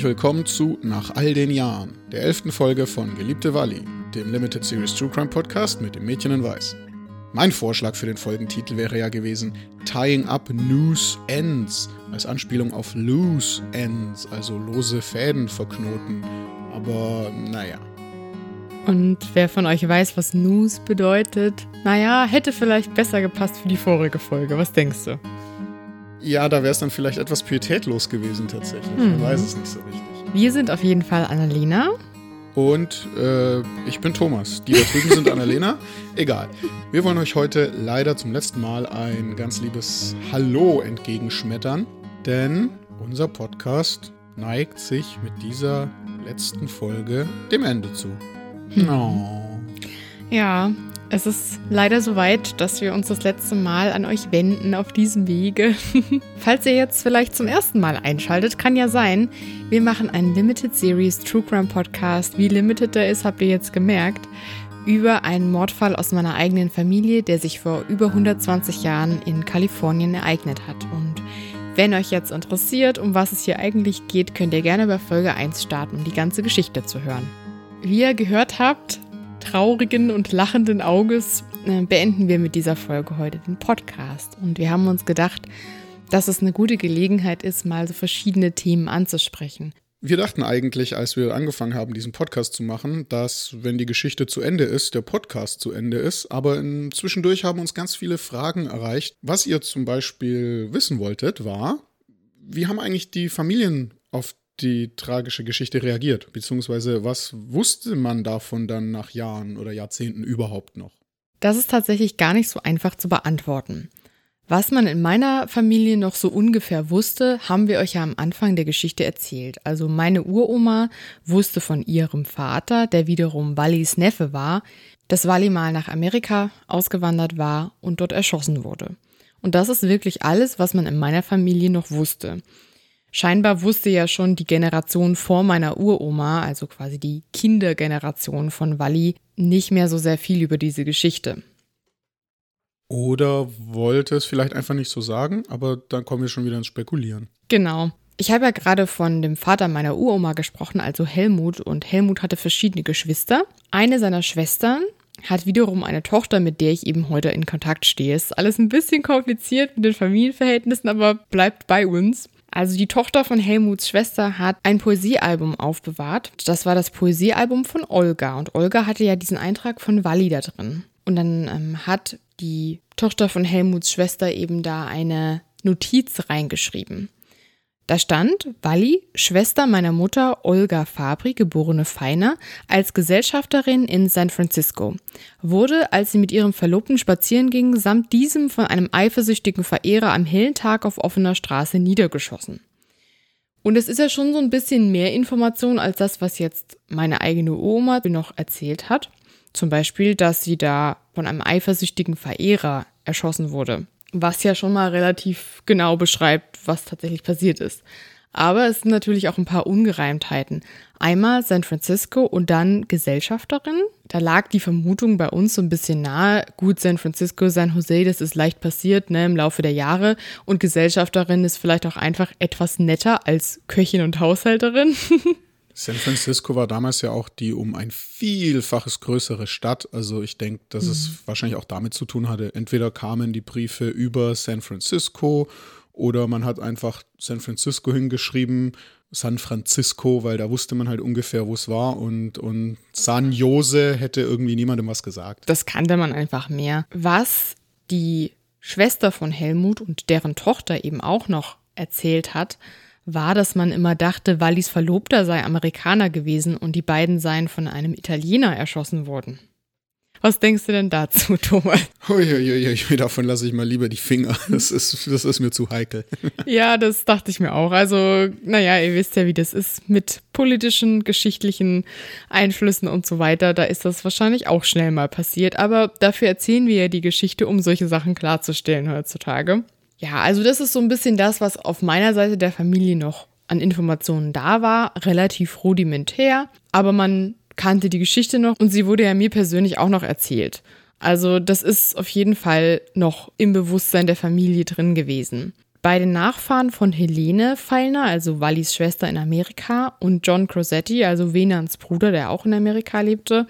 herzlich willkommen zu Nach all den Jahren, der elften Folge von Geliebte Wally, dem Limited Series True Crime Podcast mit dem Mädchen in Weiß. Mein Vorschlag für den Folgentitel wäre ja gewesen Tying Up Loose Ends, als Anspielung auf Loose Ends, also lose Fäden verknoten. Aber naja. Und wer von euch weiß, was News bedeutet, naja, hätte vielleicht besser gepasst für die vorige Folge. Was denkst du? Ja, da wäre es dann vielleicht etwas pietätlos gewesen tatsächlich. Hm. Man weiß es nicht so richtig. Wir sind auf jeden Fall Annalena. Und äh, ich bin Thomas. Die da drüben sind Annalena. Egal. Wir wollen euch heute leider zum letzten Mal ein ganz liebes Hallo entgegenschmettern. Denn unser Podcast neigt sich mit dieser letzten Folge dem Ende zu. Hm. Oh. Ja, es ist leider soweit, dass wir uns das letzte Mal an euch wenden auf diesem Wege. Falls ihr jetzt vielleicht zum ersten Mal einschaltet, kann ja sein, wir machen einen Limited Series True Crime Podcast. Wie limited der ist, habt ihr jetzt gemerkt. Über einen Mordfall aus meiner eigenen Familie, der sich vor über 120 Jahren in Kalifornien ereignet hat. Und wenn euch jetzt interessiert, um was es hier eigentlich geht, könnt ihr gerne bei Folge 1 starten, um die ganze Geschichte zu hören. Wie ihr gehört habt, traurigen und lachenden Auges äh, beenden wir mit dieser Folge heute den Podcast. Und wir haben uns gedacht, dass es eine gute Gelegenheit ist, mal so verschiedene Themen anzusprechen. Wir dachten eigentlich, als wir angefangen haben, diesen Podcast zu machen, dass, wenn die Geschichte zu Ende ist, der Podcast zu Ende ist. Aber zwischendurch haben uns ganz viele Fragen erreicht. Was ihr zum Beispiel wissen wolltet, war, wie haben eigentlich die Familien auf die tragische Geschichte reagiert? Beziehungsweise was wusste man davon dann nach Jahren oder Jahrzehnten überhaupt noch? Das ist tatsächlich gar nicht so einfach zu beantworten. Was man in meiner Familie noch so ungefähr wusste, haben wir euch ja am Anfang der Geschichte erzählt. Also meine Uroma wusste von ihrem Vater, der wiederum Wallys Neffe war, dass Wally mal nach Amerika ausgewandert war und dort erschossen wurde. Und das ist wirklich alles, was man in meiner Familie noch wusste. Scheinbar wusste ja schon die Generation vor meiner Uroma, also quasi die Kindergeneration von Walli, nicht mehr so sehr viel über diese Geschichte. Oder wollte es vielleicht einfach nicht so sagen, aber dann kommen wir schon wieder ins Spekulieren. Genau. Ich habe ja gerade von dem Vater meiner Uroma gesprochen, also Helmut, und Helmut hatte verschiedene Geschwister. Eine seiner Schwestern hat wiederum eine Tochter, mit der ich eben heute in Kontakt stehe. Ist alles ein bisschen kompliziert mit den Familienverhältnissen, aber bleibt bei uns. Also die Tochter von Helmuts Schwester hat ein Poesiealbum aufbewahrt. Das war das Poesiealbum von Olga. Und Olga hatte ja diesen Eintrag von Walli da drin. Und dann ähm, hat die Tochter von Helmuts Schwester eben da eine Notiz reingeschrieben. Da stand Walli, Schwester meiner Mutter Olga Fabri, geborene Feiner, als Gesellschafterin in San Francisco, wurde, als sie mit ihrem Verlobten spazieren ging, samt diesem von einem eifersüchtigen Verehrer am hellen Tag auf offener Straße niedergeschossen. Und es ist ja schon so ein bisschen mehr Information als das, was jetzt meine eigene Oma noch erzählt hat. Zum Beispiel, dass sie da von einem eifersüchtigen Verehrer erschossen wurde was ja schon mal relativ genau beschreibt, was tatsächlich passiert ist. Aber es sind natürlich auch ein paar Ungereimtheiten. Einmal San Francisco und dann Gesellschafterin. Da lag die Vermutung bei uns so ein bisschen nahe. Gut, San Francisco, San Jose, das ist leicht passiert ne, im Laufe der Jahre. Und Gesellschafterin ist vielleicht auch einfach etwas netter als Köchin und Haushälterin. San Francisco war damals ja auch die um ein Vielfaches größere Stadt. Also ich denke, dass mhm. es wahrscheinlich auch damit zu tun hatte. Entweder kamen die Briefe über San Francisco oder man hat einfach San Francisco hingeschrieben, San Francisco, weil da wusste man halt ungefähr, wo es war. Und, und San Jose hätte irgendwie niemandem was gesagt. Das kannte man einfach mehr. Was die Schwester von Helmut und deren Tochter eben auch noch erzählt hat, war, dass man immer dachte, Wallis Verlobter sei Amerikaner gewesen und die beiden seien von einem Italiener erschossen worden. Was denkst du denn dazu, Thomas? Uiuiui, davon lasse ich mal lieber die Finger. Das ist, das ist mir zu heikel. Ja, das dachte ich mir auch. Also, naja, ihr wisst ja, wie das ist mit politischen, geschichtlichen Einflüssen und so weiter. Da ist das wahrscheinlich auch schnell mal passiert. Aber dafür erzählen wir ja die Geschichte, um solche Sachen klarzustellen heutzutage. Ja, also das ist so ein bisschen das, was auf meiner Seite der Familie noch an Informationen da war. Relativ rudimentär, aber man kannte die Geschichte noch und sie wurde ja mir persönlich auch noch erzählt. Also das ist auf jeden Fall noch im Bewusstsein der Familie drin gewesen. Bei den Nachfahren von Helene Feilner, also Wallys Schwester in Amerika, und John Crosetti, also Venans Bruder, der auch in Amerika lebte,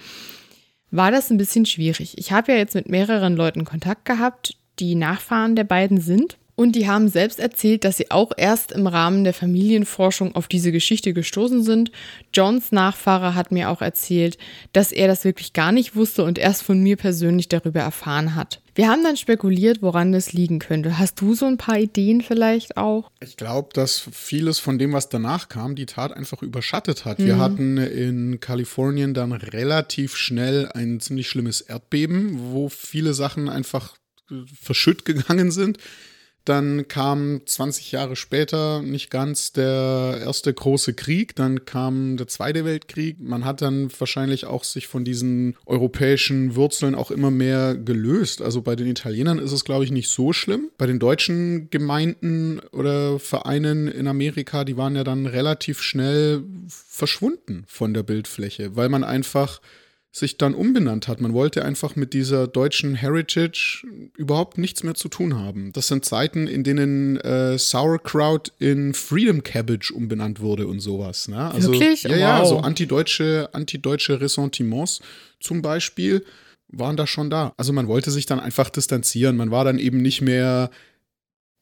war das ein bisschen schwierig. Ich habe ja jetzt mit mehreren Leuten Kontakt gehabt, die Nachfahren der beiden sind. Und die haben selbst erzählt, dass sie auch erst im Rahmen der Familienforschung auf diese Geschichte gestoßen sind. Johns Nachfahre hat mir auch erzählt, dass er das wirklich gar nicht wusste und erst von mir persönlich darüber erfahren hat. Wir haben dann spekuliert, woran das liegen könnte. Hast du so ein paar Ideen vielleicht auch? Ich glaube, dass vieles von dem, was danach kam, die Tat einfach überschattet hat. Mhm. Wir hatten in Kalifornien dann relativ schnell ein ziemlich schlimmes Erdbeben, wo viele Sachen einfach verschütt gegangen sind. Dann kam 20 Jahre später nicht ganz der erste große Krieg, dann kam der Zweite Weltkrieg. Man hat dann wahrscheinlich auch sich von diesen europäischen Wurzeln auch immer mehr gelöst. Also bei den Italienern ist es, glaube ich, nicht so schlimm. Bei den deutschen Gemeinden oder Vereinen in Amerika, die waren ja dann relativ schnell verschwunden von der Bildfläche, weil man einfach sich dann umbenannt hat. Man wollte einfach mit dieser deutschen Heritage überhaupt nichts mehr zu tun haben. Das sind Zeiten, in denen äh, Sauerkraut in Freedom Cabbage umbenannt wurde und sowas. Ne? Also, Wirklich? Ja, wow. ja, so antideutsche, antideutsche Ressentiments zum Beispiel waren da schon da. Also man wollte sich dann einfach distanzieren. Man war dann eben nicht mehr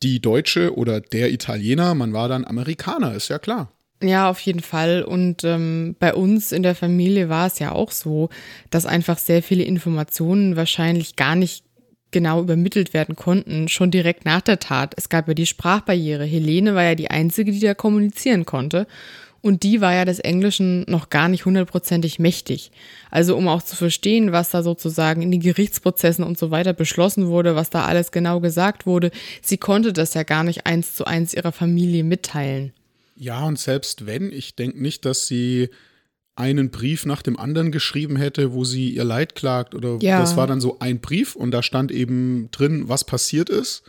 die Deutsche oder der Italiener, man war dann Amerikaner, ist ja klar. Ja, auf jeden Fall. Und ähm, bei uns in der Familie war es ja auch so, dass einfach sehr viele Informationen wahrscheinlich gar nicht genau übermittelt werden konnten, schon direkt nach der Tat. Es gab ja die Sprachbarriere. Helene war ja die Einzige, die da kommunizieren konnte. Und die war ja des Englischen noch gar nicht hundertprozentig mächtig. Also um auch zu verstehen, was da sozusagen in den Gerichtsprozessen und so weiter beschlossen wurde, was da alles genau gesagt wurde, sie konnte das ja gar nicht eins zu eins ihrer Familie mitteilen. Ja, und selbst wenn, ich denke nicht, dass sie einen Brief nach dem anderen geschrieben hätte, wo sie ihr Leid klagt oder ja. das war dann so ein Brief und da stand eben drin, was passiert ist.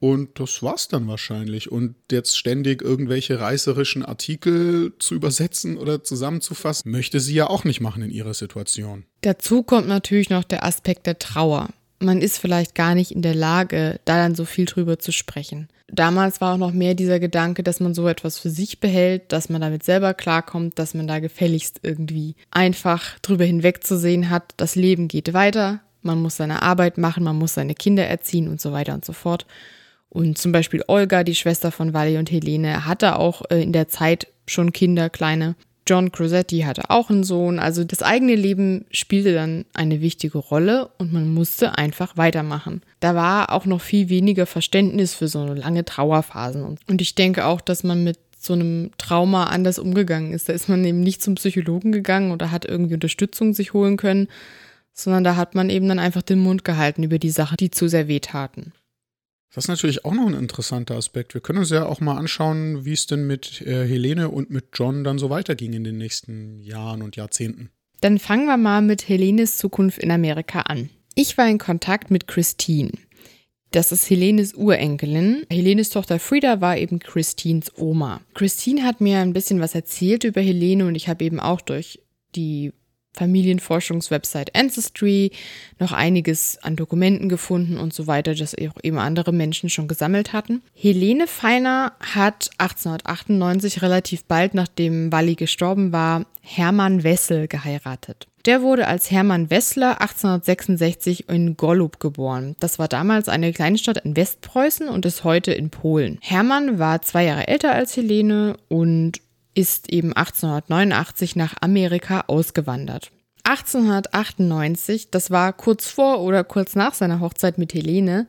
Und das war's dann wahrscheinlich. Und jetzt ständig irgendwelche reißerischen Artikel zu übersetzen oder zusammenzufassen, möchte sie ja auch nicht machen in ihrer Situation. Dazu kommt natürlich noch der Aspekt der Trauer man ist vielleicht gar nicht in der Lage, da dann so viel drüber zu sprechen. Damals war auch noch mehr dieser Gedanke, dass man so etwas für sich behält, dass man damit selber klarkommt, dass man da gefälligst irgendwie einfach drüber hinwegzusehen hat, das Leben geht weiter, man muss seine Arbeit machen, man muss seine Kinder erziehen und so weiter und so fort. Und zum Beispiel Olga, die Schwester von Wally und Helene, hatte auch äh, in der Zeit schon Kinder, kleine. John Crosetti hatte auch einen Sohn, also das eigene Leben spielte dann eine wichtige Rolle und man musste einfach weitermachen. Da war auch noch viel weniger Verständnis für so lange Trauerphasen. Und ich denke auch, dass man mit so einem Trauma anders umgegangen ist. Da ist man eben nicht zum Psychologen gegangen oder hat irgendwie Unterstützung sich holen können, sondern da hat man eben dann einfach den Mund gehalten über die Sachen, die zu sehr wehtaten. Das ist natürlich auch noch ein interessanter Aspekt. Wir können uns ja auch mal anschauen, wie es denn mit äh, Helene und mit John dann so weiterging in den nächsten Jahren und Jahrzehnten. Dann fangen wir mal mit Helenes Zukunft in Amerika an. Ich war in Kontakt mit Christine. Das ist Helenes Urenkelin. Helenes Tochter Frieda war eben Christines Oma. Christine hat mir ein bisschen was erzählt über Helene und ich habe eben auch durch die Familienforschungswebsite Ancestry noch einiges an Dokumenten gefunden und so weiter, das auch eben andere Menschen schon gesammelt hatten. Helene Feiner hat 1898 relativ bald nachdem Walli gestorben war, Hermann Wessel geheiratet. Der wurde als Hermann Wessler 1866 in Gollub geboren. Das war damals eine Kleinstadt in Westpreußen und ist heute in Polen. Hermann war zwei Jahre älter als Helene und ist eben 1889 nach Amerika ausgewandert. 1898, das war kurz vor oder kurz nach seiner Hochzeit mit Helene,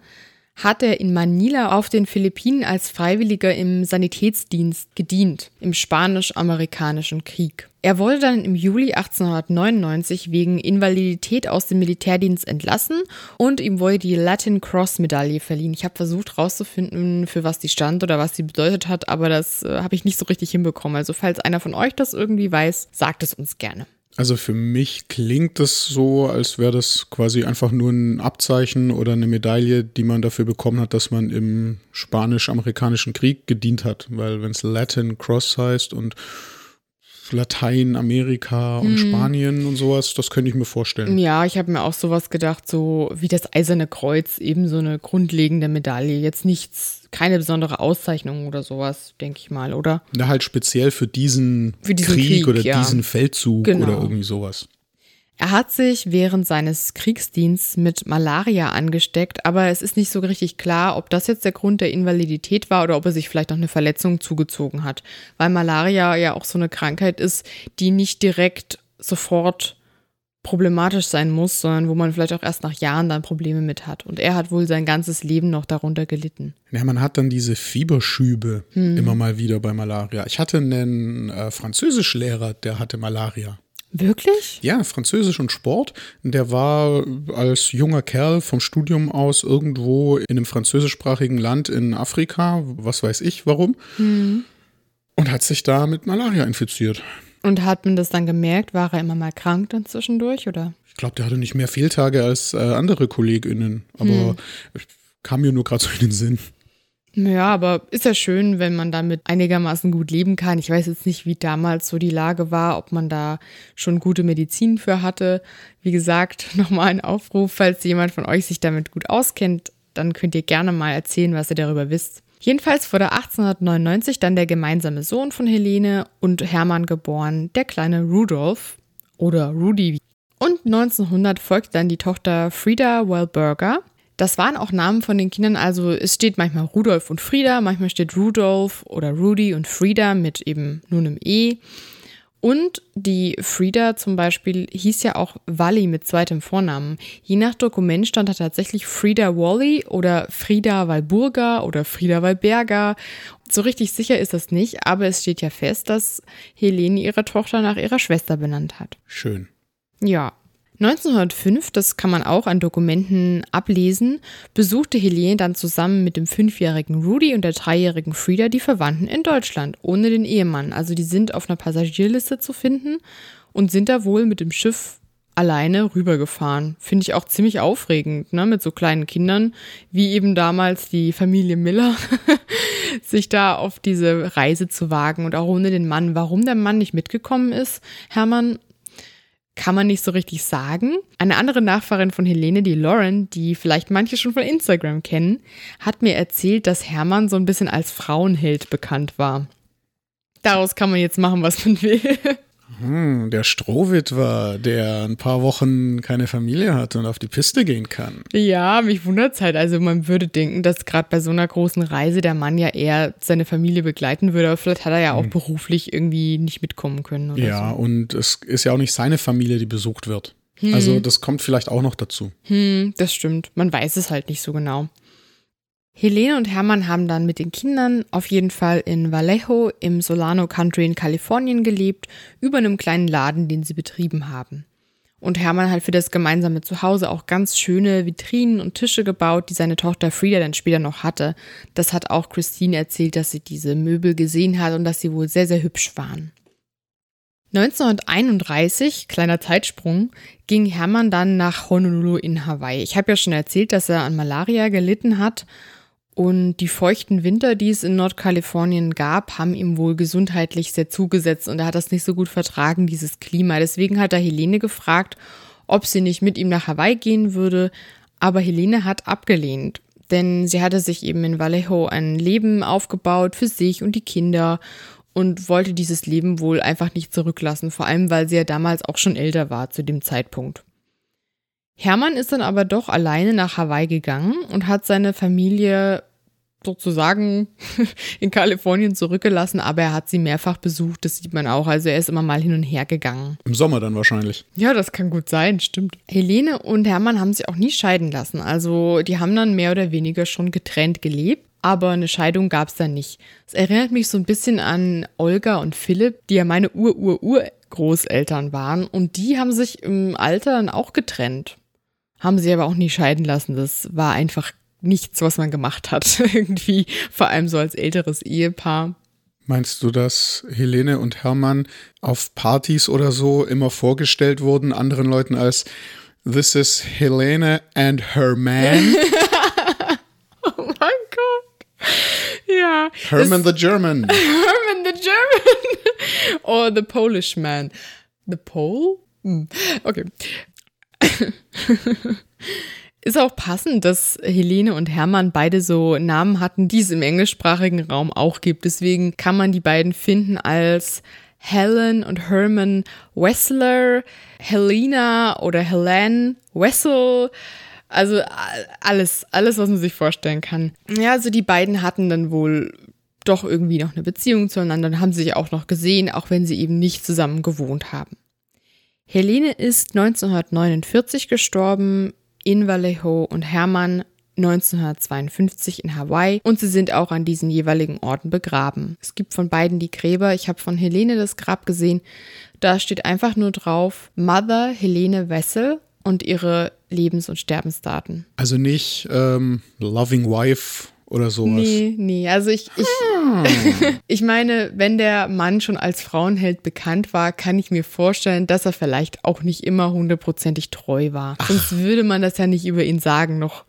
hat er in Manila auf den Philippinen als Freiwilliger im Sanitätsdienst gedient, im Spanisch-Amerikanischen Krieg. Er wurde dann im Juli 1899 wegen Invalidität aus dem Militärdienst entlassen und ihm wurde die Latin Cross Medaille verliehen. Ich habe versucht herauszufinden, für was die stand oder was sie bedeutet hat, aber das äh, habe ich nicht so richtig hinbekommen. Also falls einer von euch das irgendwie weiß, sagt es uns gerne. Also für mich klingt es so, als wäre das quasi einfach nur ein Abzeichen oder eine Medaille, die man dafür bekommen hat, dass man im spanisch-amerikanischen Krieg gedient hat. Weil wenn es Latin Cross heißt und Lateinamerika und Spanien und sowas, das könnte ich mir vorstellen. Ja, ich habe mir auch sowas gedacht, so wie das Eiserne Kreuz, eben so eine grundlegende Medaille. Jetzt nichts, keine besondere Auszeichnung oder sowas, denke ich mal, oder? Na, halt speziell für diesen, Für diesen Krieg, Krieg, oder ja. diesen Feldzug Genau. oder irgendwie sowas. Er hat sich während seines Kriegsdienstes mit Malaria angesteckt, aber es ist nicht so richtig klar, ob das jetzt der Grund der Invalidität war oder ob er sich vielleicht noch eine Verletzung zugezogen hat. Weil Malaria ja auch so eine Krankheit ist, die nicht direkt sofort problematisch sein muss, sondern wo man vielleicht auch erst nach Jahren dann Probleme mit hat. Und er hat wohl sein ganzes Leben noch darunter gelitten. Ja, man hat dann diese Fieberschübe Hm. immer mal wieder bei Malaria. Ich hatte einen äh, Französischlehrer, der hatte Malaria. Wirklich? Ja, Französisch und Sport. Der war als junger Kerl vom Studium aus irgendwo in einem französischsprachigen Land in Afrika, was weiß ich warum, und hat sich da mit Malaria infiziert. Und hat man das dann gemerkt? War er immer mal krank dann zwischendurch, oder? Ich glaube, der hatte nicht mehr Fehltage als äh, andere KollegInnen, aber kam mir nur gerade so in den Sinn. Ja, aber ist ja schön, wenn man damit einigermaßen gut leben kann. Ich weiß jetzt nicht, wie damals so die Lage war, ob man da schon gute Medizin für hatte. Wie gesagt, nochmal ein Aufruf, falls jemand von euch sich damit gut auskennt, dann könnt ihr gerne mal erzählen, was ihr darüber wisst. Jedenfalls wurde 1899 dann der gemeinsame Sohn von Helene und Hermann geboren, der kleine Rudolf oder Rudy. Und 1900 folgte dann die Tochter Frieda Wellberger. Das waren auch Namen von den Kindern, also es steht manchmal Rudolf und Frieda, manchmal steht Rudolf oder Rudy und Frieda mit eben nur einem E. Und die Frieda zum Beispiel hieß ja auch Wally mit zweitem Vornamen. Je nach Dokument stand da tatsächlich Frieda Wally oder Frieda Walburga oder Frieda Walberga. So richtig sicher ist das nicht, aber es steht ja fest, dass Helene ihre Tochter nach ihrer Schwester benannt hat. Schön. Ja. 1905, das kann man auch an Dokumenten ablesen, besuchte Helene dann zusammen mit dem fünfjährigen Rudy und der dreijährigen Frieda die Verwandten in Deutschland, ohne den Ehemann. Also die sind auf einer Passagierliste zu finden und sind da wohl mit dem Schiff alleine rübergefahren. Finde ich auch ziemlich aufregend, ne, mit so kleinen Kindern, wie eben damals die Familie Miller, sich da auf diese Reise zu wagen und auch ohne den Mann. Warum der Mann nicht mitgekommen ist, Hermann, kann man nicht so richtig sagen. Eine andere Nachfahrin von Helene, die Lauren, die vielleicht manche schon von Instagram kennen, hat mir erzählt, dass Hermann so ein bisschen als Frauenheld bekannt war. Daraus kann man jetzt machen, was man will. Hm, der Strohwitwer, der ein paar Wochen keine Familie hat und auf die Piste gehen kann. Ja, mich wundert's halt. Also man würde denken, dass gerade bei so einer großen Reise der Mann ja eher seine Familie begleiten würde, aber vielleicht hat er ja auch beruflich irgendwie nicht mitkommen können Ja, und es ist ja auch nicht seine Familie, die besucht wird. Also das kommt vielleicht auch noch dazu. so. Hm, das stimmt. Man weiß es halt nicht so genau. Helene und Hermann haben dann mit den Kindern auf jeden Fall in Vallejo im Solano Country in Kalifornien gelebt, über einem kleinen Laden, den sie betrieben haben. Und Hermann hat für das gemeinsame Zuhause auch ganz schöne Vitrinen und Tische gebaut, die seine Tochter Frieda dann später noch hatte. Das hat auch Christine erzählt, dass sie diese Möbel gesehen hat und dass sie wohl sehr, sehr hübsch waren. 1931, kleiner Zeitsprung, ging Hermann dann nach Honolulu in Hawaii. Ich habe ja schon erzählt, dass er an Malaria gelitten hat und die feuchten Winter, die es in Nordkalifornien gab, haben ihm wohl gesundheitlich sehr zugesetzt und er hat das nicht so gut vertragen, dieses Klima. Deswegen hat er Helene gefragt, ob sie nicht mit ihm nach Hawaii gehen würde, aber Helene hat abgelehnt. Denn sie hatte sich eben in Vallejo ein Leben aufgebaut für sich und die Kinder und wollte dieses Leben wohl einfach nicht zurücklassen, vor allem weil sie ja damals auch schon älter war zu dem Zeitpunkt. Hermann ist dann aber doch alleine nach Hawaii gegangen und hat seine Familie sozusagen in Kalifornien zurückgelassen, aber er hat sie mehrfach besucht, das sieht man auch. Also er ist immer mal hin und her gegangen. Im Sommer dann wahrscheinlich. Ja, das kann gut sein, stimmt. Helene und Hermann haben sich auch nie scheiden lassen. Also die haben dann mehr oder weniger schon getrennt gelebt, aber eine Scheidung gab es dann nicht. Es erinnert mich so ein bisschen an Olga und Philipp, die ja meine Ur-Ur-Urgroßeltern waren und die haben sich im Alter dann auch getrennt. Haben sie aber auch nie scheiden lassen. Das war einfach nichts, was man gemacht hat. Irgendwie, vor allem so als älteres Ehepaar. Meinst du, dass Helene und Hermann auf Partys oder so immer vorgestellt wurden, anderen Leuten als This is Helene and her man? Oh mein Gott. Ja. Herman the German. Herman the German. Or the Polish man. The Pole? Hm. Okay. Ist auch passend, dass Helene und Hermann beide so Namen hatten, die es im englischsprachigen Raum auch gibt. Deswegen kann man die beiden finden als Helen und Herman Wessler, Helena oder Helen Wessel. Also alles, alles, was man sich vorstellen kann. Ja, also die beiden hatten dann wohl doch irgendwie noch eine Beziehung zueinander und haben sich auch noch gesehen, auch wenn sie eben nicht zusammen gewohnt haben. Helene ist 1949 gestorben in Vallejo und Hermann 1952 in Hawaii und sie sind auch an diesen jeweiligen Orten begraben. Es gibt von beiden die Gräber. Ich habe von Helene das Grab gesehen. Da steht einfach nur drauf Mother Helene Wessel und ihre Lebens- und Sterbensdaten. Also nicht ähm, Loving Wife oder sowas. Nee, nee. Also ich, ich, hm. ich meine, wenn der Mann schon als Frauenheld bekannt war, kann ich mir vorstellen, dass er vielleicht auch nicht immer hundertprozentig treu war. Ach. Sonst würde man das ja nicht über ihn sagen, noch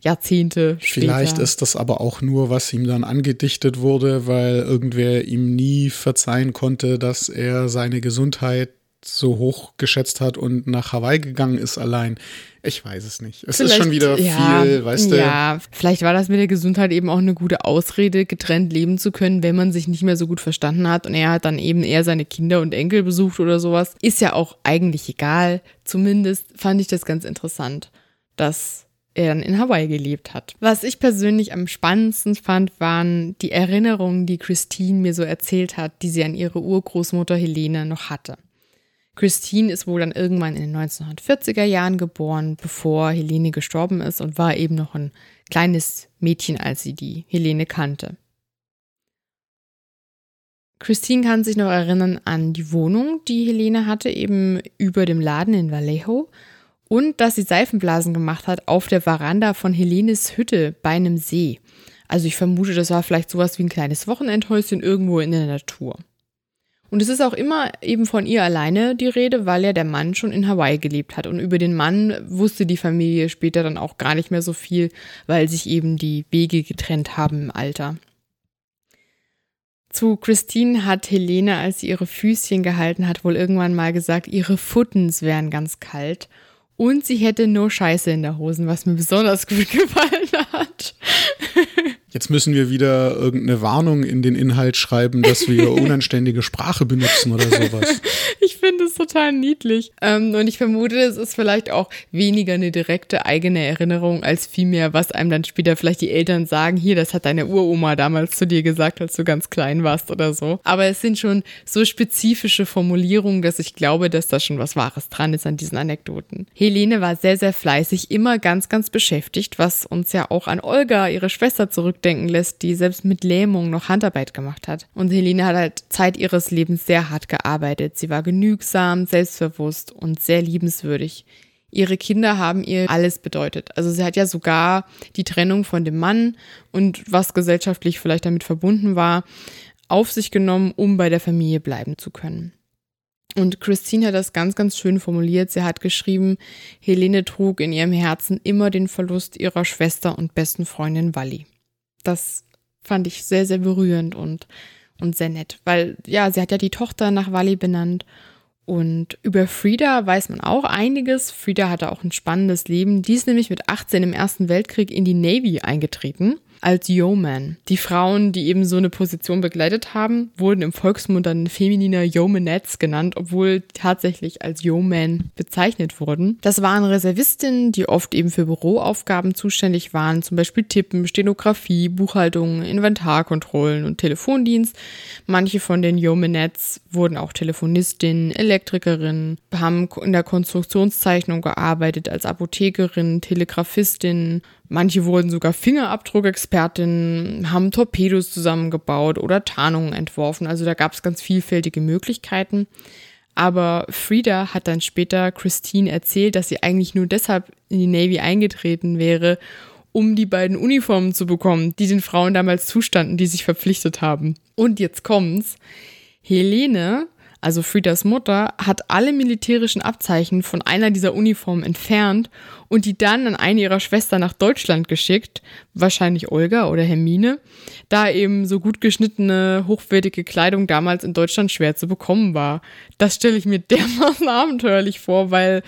Jahrzehnte später. Vielleicht ist das aber auch nur, was ihm dann angedichtet wurde, weil irgendwer ihm nie verzeihen konnte, dass er seine Gesundheit so hoch geschätzt hat und nach Hawaii gegangen ist allein. Ich weiß es nicht. Es vielleicht, ist schon wieder ja, viel, weißt du. Ja, vielleicht war das mit der Gesundheit eben auch eine gute Ausrede, getrennt leben zu können, wenn man sich nicht mehr so gut verstanden hat und er hat dann eben eher seine Kinder und Enkel besucht oder sowas. Ist ja auch eigentlich egal. Zumindest fand ich das ganz interessant, dass er dann in Hawaii gelebt hat. Was ich persönlich am spannendsten fand, waren die Erinnerungen, die Christine mir so erzählt hat, die sie an ihre Urgroßmutter Helene noch hatte. Christine ist wohl dann irgendwann in den 1940er Jahren geboren, bevor Helene gestorben ist und war eben noch ein kleines Mädchen, als sie die Helene kannte. Christine kann sich noch erinnern an die Wohnung, die Helene hatte, eben über dem Laden in Vallejo und dass sie Seifenblasen gemacht hat auf der Veranda von Helenes Hütte bei einem See. Also ich vermute, das war vielleicht sowas wie ein kleines Wochenendhäuschen irgendwo in der Natur. Und es ist auch immer eben von ihr alleine die Rede, weil ja der Mann schon in Hawaii gelebt hat. Und über den Mann wusste die Familie später dann auch gar nicht mehr so viel, weil sich eben die Wege getrennt haben im Alter. Zu Christine hat Helene, als sie ihre Füßchen gehalten hat, wohl irgendwann mal gesagt, ihre Futtens wären ganz kalt. Und sie hätte nur Scheiße in der Hosen, was mir besonders gut gefallen hat. Jetzt müssen wir wieder irgendeine Warnung in den Inhalt schreiben, dass wir unanständige Sprache benutzen oder sowas. ich finde es total niedlich. Ähm, und ich vermute, es ist vielleicht auch weniger eine direkte eigene Erinnerung, als vielmehr, was einem dann später vielleicht die Eltern sagen, hier, das hat deine Uroma damals zu dir gesagt, als du ganz klein warst oder so. Aber es sind schon so spezifische Formulierungen, dass ich glaube, dass da schon was Wahres dran ist an diesen Anekdoten. Helene war sehr, sehr fleißig, immer ganz, ganz beschäftigt, was uns ja auch an Olga, ihre Schwester, zurück zurückdenken lässt, die selbst mit Lähmung noch Handarbeit gemacht hat. Und Helene hat halt Zeit ihres Lebens sehr hart gearbeitet. Sie war genügsam, selbstbewusst und sehr liebenswürdig. Ihre Kinder haben ihr alles bedeutet. Also sie hat ja sogar die Trennung von dem Mann und was gesellschaftlich vielleicht damit verbunden war, auf sich genommen, um bei der Familie bleiben zu können. Und Christine hat das ganz, ganz schön formuliert. Sie hat geschrieben, Helene trug in ihrem Herzen immer den Verlust ihrer Schwester und besten Freundin Wally das fand ich sehr, sehr berührend und, und sehr nett, weil ja, sie hat ja die Tochter nach Wally benannt und über Frida weiß man auch einiges. Frida hatte auch ein spannendes Leben. Die ist nämlich mit 18 im Ersten Weltkrieg in die Navy eingetreten als Yeoman. Die Frauen, die eben so eine Position begleitet haben, wurden im Volksmund dann femininer Yeomanettes genannt, obwohl tatsächlich als Yeoman bezeichnet wurden. Das waren Reservistinnen, die oft eben für Büroaufgaben zuständig waren, zum Beispiel Tippen, Stenografie, Buchhaltung, Inventarkontrollen und Telefondienst. Manche von den Yeomanettes wurden auch Telefonistinnen, Elektrikerinnen, haben in der Konstruktionszeichnung gearbeitet, als Apothekerin, Telegrafistin, Manche wurden sogar Fingerabdruckexpertinnen, haben Torpedos zusammengebaut oder Tarnungen entworfen. Also da gab es ganz vielfältige Möglichkeiten. Aber Frida hat dann später Christine erzählt, dass sie eigentlich nur deshalb in die Navy eingetreten wäre, um die beiden Uniformen zu bekommen, die den Frauen damals zustanden, die sich verpflichtet haben. Und jetzt kommt's. Helene also Friedas Mutter, hat alle militärischen Abzeichen von einer dieser Uniformen entfernt und die dann an eine ihrer Schwestern nach Deutschland geschickt, wahrscheinlich Olga oder Hermine, da eben so gut geschnittene, hochwertige Kleidung damals in Deutschland schwer zu bekommen war. Das stelle ich mir dermaßen abenteuerlich vor, weil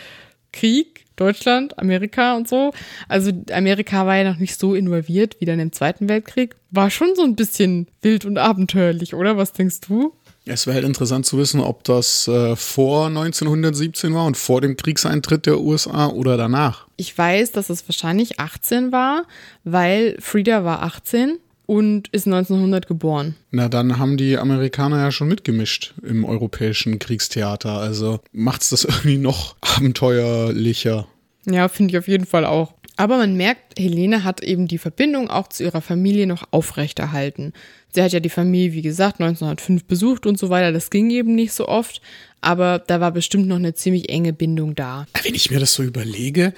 Krieg, Deutschland, Amerika und so. Also Amerika war ja noch nicht so involviert wie dann im Zweiten Weltkrieg. War schon so ein bisschen wild und abenteuerlich, oder? Was denkst du? Es wäre halt interessant zu wissen, ob das äh, vor 1917 war und vor dem Kriegseintritt der USA oder danach. Ich weiß, dass es wahrscheinlich 18 war, weil Frieda war 18 und ist 1900 geboren. Na, dann haben die Amerikaner ja schon mitgemischt im europäischen Kriegstheater. Also macht es das irgendwie noch abenteuerlicher. Ja, finde ich auf jeden Fall auch. Aber man merkt, Helene hat eben die Verbindung auch zu ihrer Familie noch aufrechterhalten. Sie hat ja die Familie, wie gesagt, 1905 besucht und so weiter. Das ging eben nicht so oft, aber da war bestimmt noch eine ziemlich enge Bindung da. Wenn ich mir das so überlege,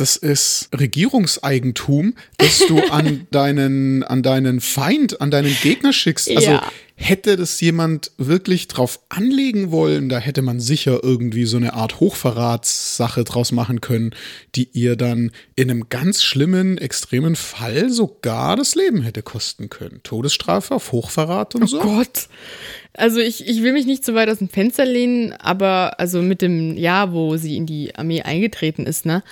das ist Regierungseigentum, dass du an deinen, an deinen Feind, an deinen Gegner schickst. Also ja. hätte das jemand wirklich drauf anlegen wollen, da hätte man sicher irgendwie so eine Art Hochverratssache draus machen können, die ihr dann in einem ganz schlimmen, extremen Fall sogar das Leben hätte kosten können. Todesstrafe auf Hochverrat und oh so. Oh Gott. Also ich, ich will mich nicht zu weit aus dem Fenster lehnen, aber also mit dem Jahr, wo sie in die Armee eingetreten ist, ne?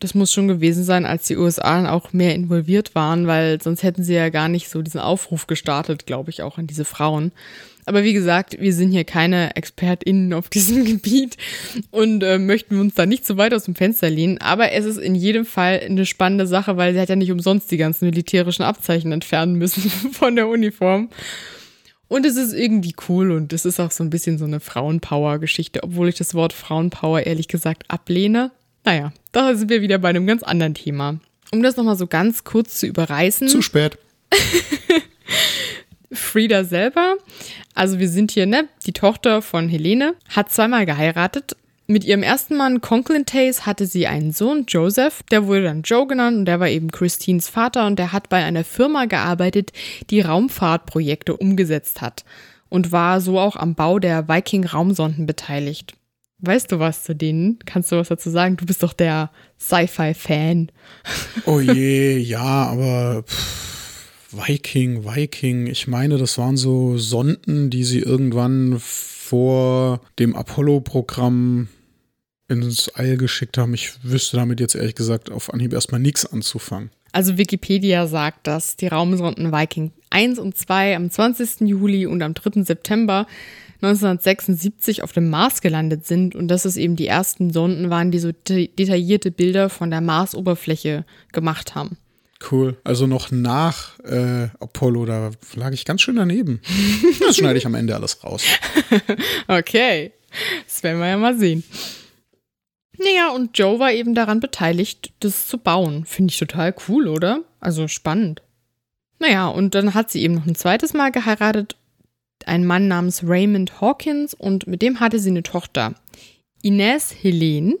Das muss schon gewesen sein, als die USA auch mehr involviert waren, weil sonst hätten sie ja gar nicht so diesen Aufruf gestartet, glaube ich, auch an diese Frauen. Aber wie gesagt, wir sind hier keine ExpertInnen auf diesem Gebiet und äh, möchten uns da nicht zu weit aus dem Fenster lehnen. Aber es ist in jedem Fall eine spannende Sache, weil sie hat ja nicht umsonst die ganzen militärischen Abzeichen entfernen müssen von der Uniform. Und es ist irgendwie cool und es ist auch so ein bisschen so eine Frauenpower-Geschichte, obwohl ich das Wort Frauenpower ehrlich gesagt ablehne. Naja, da sind wir wieder bei einem ganz anderen Thema. Um das nochmal so ganz kurz zu überreißen. Zu spät. Frieda selber, also wir sind hier, ne, die Tochter von Helene, hat zweimal geheiratet. Mit ihrem ersten Mann Conklin Tays hatte sie einen Sohn, Joseph, der wurde dann Joe genannt und der war eben Christines Vater und der hat bei einer Firma gearbeitet, die Raumfahrtprojekte umgesetzt hat und war so auch am Bau der Viking-Raumsonden beteiligt. Weißt du was zu denen? Kannst du was dazu sagen? Du bist doch der Sci-Fi-Fan. Oh je, ja, aber pff, Viking, Viking, ich meine, das waren so Sonden, die sie irgendwann vor dem Apollo-Programm ins All geschickt haben. Ich wüsste damit jetzt ehrlich gesagt auf Anhieb erstmal nichts anzufangen. Also Wikipedia sagt, dass die Raumsonden Viking 1 und 2 am 20. Juli und am 3. September 1976 auf dem Mars gelandet sind und dass es eben die ersten Sonden waren, die so de detaillierte Bilder von der Marsoberfläche gemacht haben. Cool. Also noch nach äh, Apollo, da lag ich ganz schön daneben. Das schneide ich am Ende alles raus. okay. Das werden wir ja mal sehen. Naja, und Joe war eben daran beteiligt, das zu bauen. Finde ich total cool, oder? Also spannend. Naja, und dann hat sie eben noch ein zweites Mal geheiratet ein Mann namens Raymond Hawkins und mit dem hatte sie eine Tochter. Inez Helene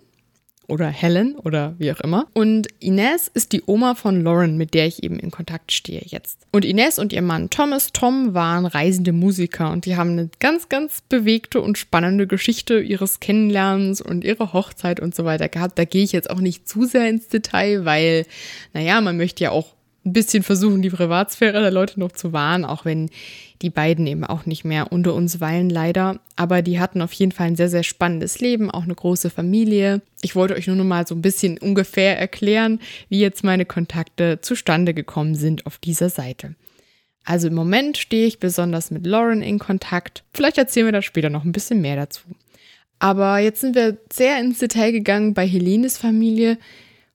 oder Helen oder wie auch immer. Und Inez ist die Oma von Lauren, mit der ich eben in Kontakt stehe jetzt. Und Inez und ihr Mann Thomas Tom waren reisende Musiker und die haben eine ganz, ganz bewegte und spannende Geschichte ihres Kennenlernens und ihre Hochzeit und so weiter gehabt. Da gehe ich jetzt auch nicht zu sehr ins Detail, weil, naja, man möchte ja auch ein bisschen versuchen, die Privatsphäre der Leute noch zu wahren, auch wenn die beiden eben auch nicht mehr unter uns weilen, leider. Aber die hatten auf jeden Fall ein sehr, sehr spannendes Leben, auch eine große Familie. Ich wollte euch nur noch mal so ein bisschen ungefähr erklären, wie jetzt meine Kontakte zustande gekommen sind auf dieser Seite. Also im Moment stehe ich besonders mit Lauren in Kontakt. Vielleicht erzählen wir da später noch ein bisschen mehr dazu. Aber jetzt sind wir sehr ins Detail gegangen bei Helenes Familie.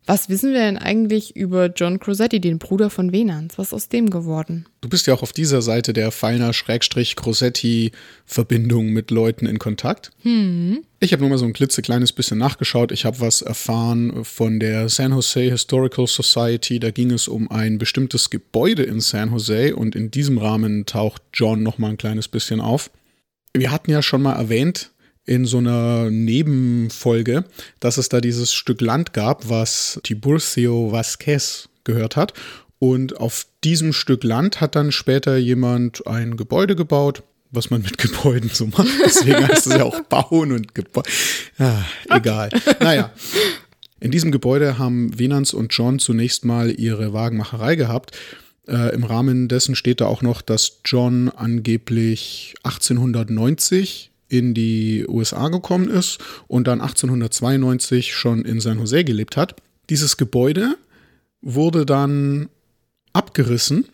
Was wissen wir denn eigentlich über John Crosetti, den Bruder von Venans? Was ist aus dem geworden? Du bist ja auch auf dieser Seite der Feiner-Crosetti-Verbindung mit Leuten in Kontakt. Hm. Ich habe nur mal so ein klitzekleines bisschen nachgeschaut. Ich habe was erfahren von der San Jose Historical Society. Da ging es um ein bestimmtes Gebäude in San Jose und in diesem Rahmen taucht John noch mal ein kleines bisschen auf. Wir hatten ja schon mal erwähnt, in so einer Nebenfolge, dass es da dieses Stück Land gab, was Tiburcio Vasquez gehört hat. Und auf diesem Stück Land hat dann später jemand ein Gebäude gebaut, was man mit Gebäuden so macht. Deswegen heißt es ja auch Bauen und Gebäude. Ja, egal. Naja. In diesem Gebäude haben Venans und John zunächst mal ihre Wagenmacherei gehabt. Äh, Im Rahmen dessen steht da auch noch, dass John angeblich 1890 in die USA gekommen ist und dann 1892 schon in San Jose gelebt hat. Dieses Gebäude wurde dann abgerissen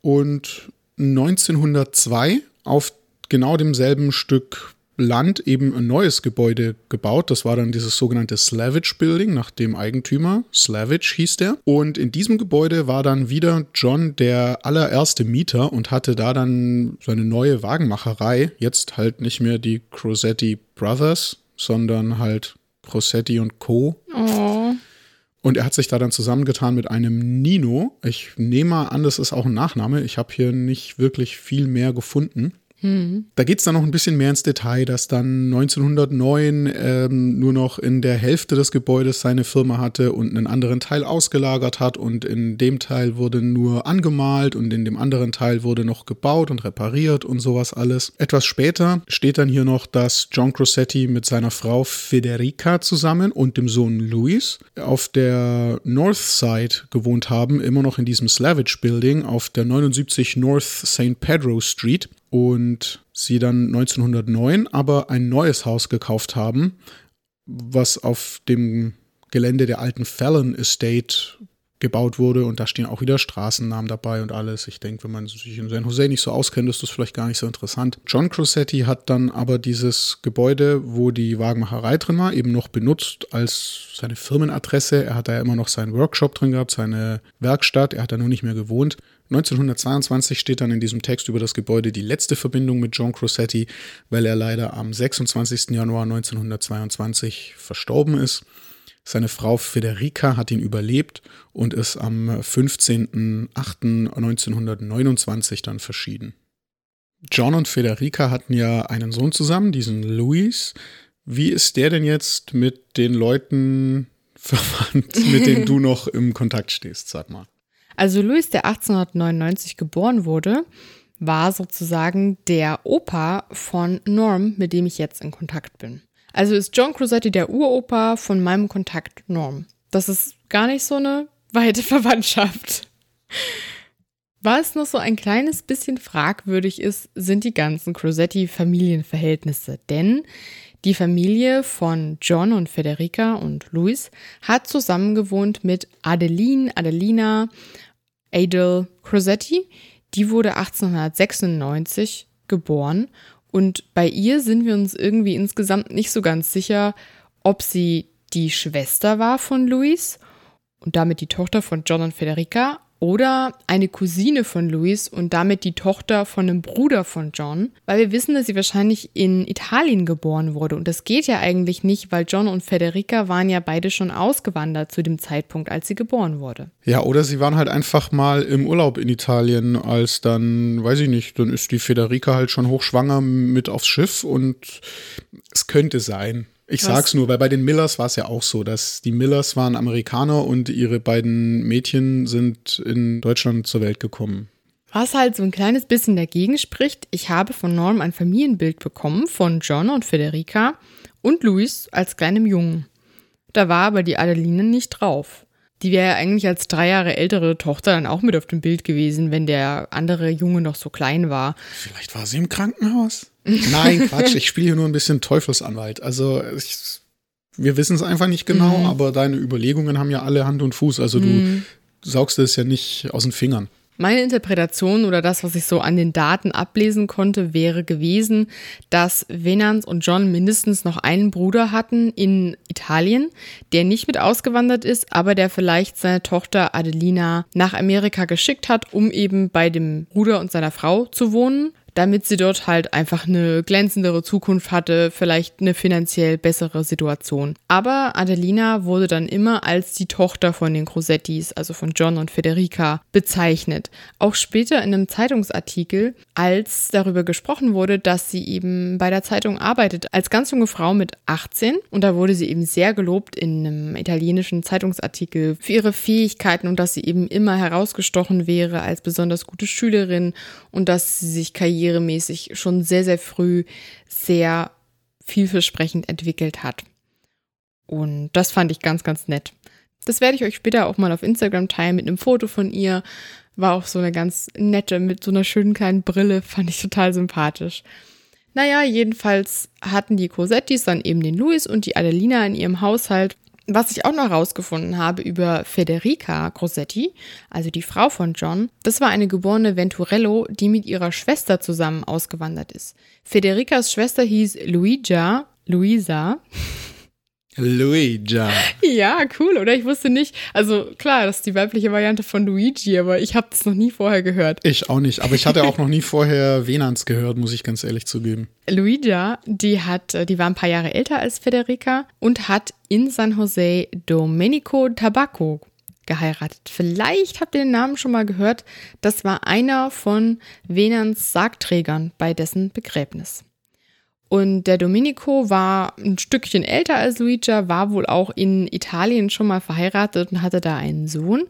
und 1902 auf genau demselben Stück Land eben ein neues Gebäude gebaut. Das war dann dieses sogenannte Slavage Building nach dem Eigentümer. Slavage hieß der. Und in diesem Gebäude war dann wieder John der allererste Mieter und hatte da dann seine neue Wagenmacherei. Jetzt halt nicht mehr die Crosetti Brothers, sondern halt Crosetti und Co. Oh. Und er hat sich da dann zusammengetan mit einem Nino. Ich nehme mal an, das ist auch ein Nachname. Ich habe hier nicht wirklich viel mehr gefunden. Mhm. Da geht es dann noch ein bisschen mehr ins Detail, dass dann 1909 ähm, nur noch in der Hälfte des Gebäudes seine Firma hatte und einen anderen Teil ausgelagert hat und in dem Teil wurde nur angemalt und in dem anderen Teil wurde noch gebaut und repariert und sowas alles. Etwas später steht dann hier noch, dass John Crossetti mit seiner Frau Federica zusammen und dem Sohn Louis auf der North Side gewohnt haben, immer noch in diesem Slavage Building auf der 79 North St. Pedro Street und sie dann 1909 aber ein neues Haus gekauft haben, was auf dem Gelände der alten Fallon Estate gebaut wurde und da stehen auch wieder Straßennamen dabei und alles. Ich denke, wenn man sich in San Jose nicht so auskennt, ist das vielleicht gar nicht so interessant. John Crosetti hat dann aber dieses Gebäude, wo die Wagenmacherei drin war, eben noch benutzt als seine Firmenadresse. Er hat da ja immer noch seinen Workshop drin gehabt, seine Werkstatt. Er hat da nur nicht mehr gewohnt. 1922 steht dann in diesem Text über das Gebäude die letzte Verbindung mit John Crosetti, weil er leider am 26. Januar 1922 verstorben ist. Seine Frau Federica hat ihn überlebt und ist am 15.08.1929 dann verschieden. John und Federica hatten ja einen Sohn zusammen, diesen Louis. Wie ist der denn jetzt mit den Leuten verwandt, mit denen du noch im Kontakt stehst, sag mal? Also Louis, der 1899 geboren wurde, war sozusagen der Opa von Norm, mit dem ich jetzt in Kontakt bin. Also ist John Crosetti der Uropa von meinem Kontakt Norm. Das ist gar nicht so eine weite Verwandtschaft. Was noch so ein kleines bisschen fragwürdig ist, sind die ganzen Crosetti-Familienverhältnisse. Denn die Familie von John und Federica und Louis hat zusammengewohnt mit Adeline, Adelina, Adel Crosetti. Die wurde 1896 geboren und bei ihr sind wir uns irgendwie insgesamt nicht so ganz sicher, ob sie die Schwester war von Louis und damit die Tochter von John und Federica oder eine Cousine von Louis und damit die Tochter von einem Bruder von John, weil wir wissen, dass sie wahrscheinlich in Italien geboren wurde. Und das geht ja eigentlich nicht, weil John und Federica waren ja beide schon ausgewandert zu dem Zeitpunkt, als sie geboren wurde. Ja, oder sie waren halt einfach mal im Urlaub in Italien, als dann, weiß ich nicht, dann ist die Federica halt schon hochschwanger mit aufs Schiff und es könnte sein. Ich Was? sag's nur, weil bei den Millers war es ja auch so, dass die Millers waren Amerikaner und ihre beiden Mädchen sind in Deutschland zur Welt gekommen. Was halt so ein kleines bisschen dagegen spricht, ich habe von Norm ein Familienbild bekommen von John und Federica und Louis als kleinem Jungen. Da war aber die Adeline nicht drauf. Die wäre ja eigentlich als drei Jahre ältere Tochter dann auch mit auf dem Bild gewesen, wenn der andere Junge noch so klein war. Vielleicht war sie im Krankenhaus. Nein, Quatsch, ich spiele hier nur ein bisschen Teufelsanwalt. Also ich, wir wissen es einfach nicht genau, mhm. aber deine Überlegungen haben ja alle Hand und Fuß. Also mhm. du saugst es ja nicht aus den Fingern. Meine Interpretation oder das, was ich so an den Daten ablesen konnte, wäre gewesen, dass Venans und John mindestens noch einen Bruder hatten in Italien, der nicht mit ausgewandert ist, aber der vielleicht seine Tochter Adelina nach Amerika geschickt hat, um eben bei dem Bruder und seiner Frau zu wohnen damit sie dort halt einfach eine glänzendere Zukunft hatte, vielleicht eine finanziell bessere Situation. Aber Adelina wurde dann immer als die Tochter von den Crosettis, also von John und Federica, bezeichnet. Auch später in einem Zeitungsartikel, als darüber gesprochen wurde, dass sie eben bei der Zeitung arbeitet, als ganz junge Frau mit 18. Und da wurde sie eben sehr gelobt in einem italienischen Zeitungsartikel für ihre Fähigkeiten und dass sie eben immer herausgestochen wäre als besonders gute Schülerin und dass sie sich Karriere karrieremäßig schon sehr, sehr früh sehr vielversprechend entwickelt hat. Und das fand ich ganz, ganz nett. Das werde ich euch später auch mal auf Instagram teilen mit einem Foto von ihr. War auch so eine ganz nette mit so einer schönen kleinen Brille, fand ich total sympathisch. Naja, jedenfalls hatten die Cosettis dann eben den Louis und die Adelina in ihrem Haushalt. Was ich auch noch herausgefunden habe über Federica Cosetti, also die Frau von John, das war eine geborene Venturello, die mit ihrer Schwester zusammen ausgewandert ist. Federicas Schwester hieß Luigia, Luisa, Luigi. Ja, cool, oder? Ich wusste nicht. Also klar, das ist die weibliche Variante von Luigi, aber ich habe das noch nie vorher gehört. Ich auch nicht, aber ich hatte auch noch nie vorher Venans gehört, muss ich ganz ehrlich zugeben. Luigia, die hat, die war ein paar Jahre älter als Federica und hat in San Jose Domenico Tabacco geheiratet. Vielleicht habt ihr den Namen schon mal gehört. Das war einer von Venans Sargträgern bei dessen Begräbnis. Und der Domenico war ein Stückchen älter als Luigi, war wohl auch in Italien schon mal verheiratet und hatte da einen Sohn.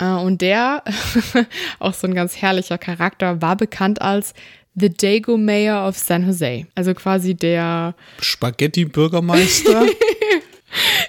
Äh, und der, auch so ein ganz herrlicher Charakter, war bekannt als The Dago Mayor of San Jose. Also quasi der Spaghetti-Bürgermeister.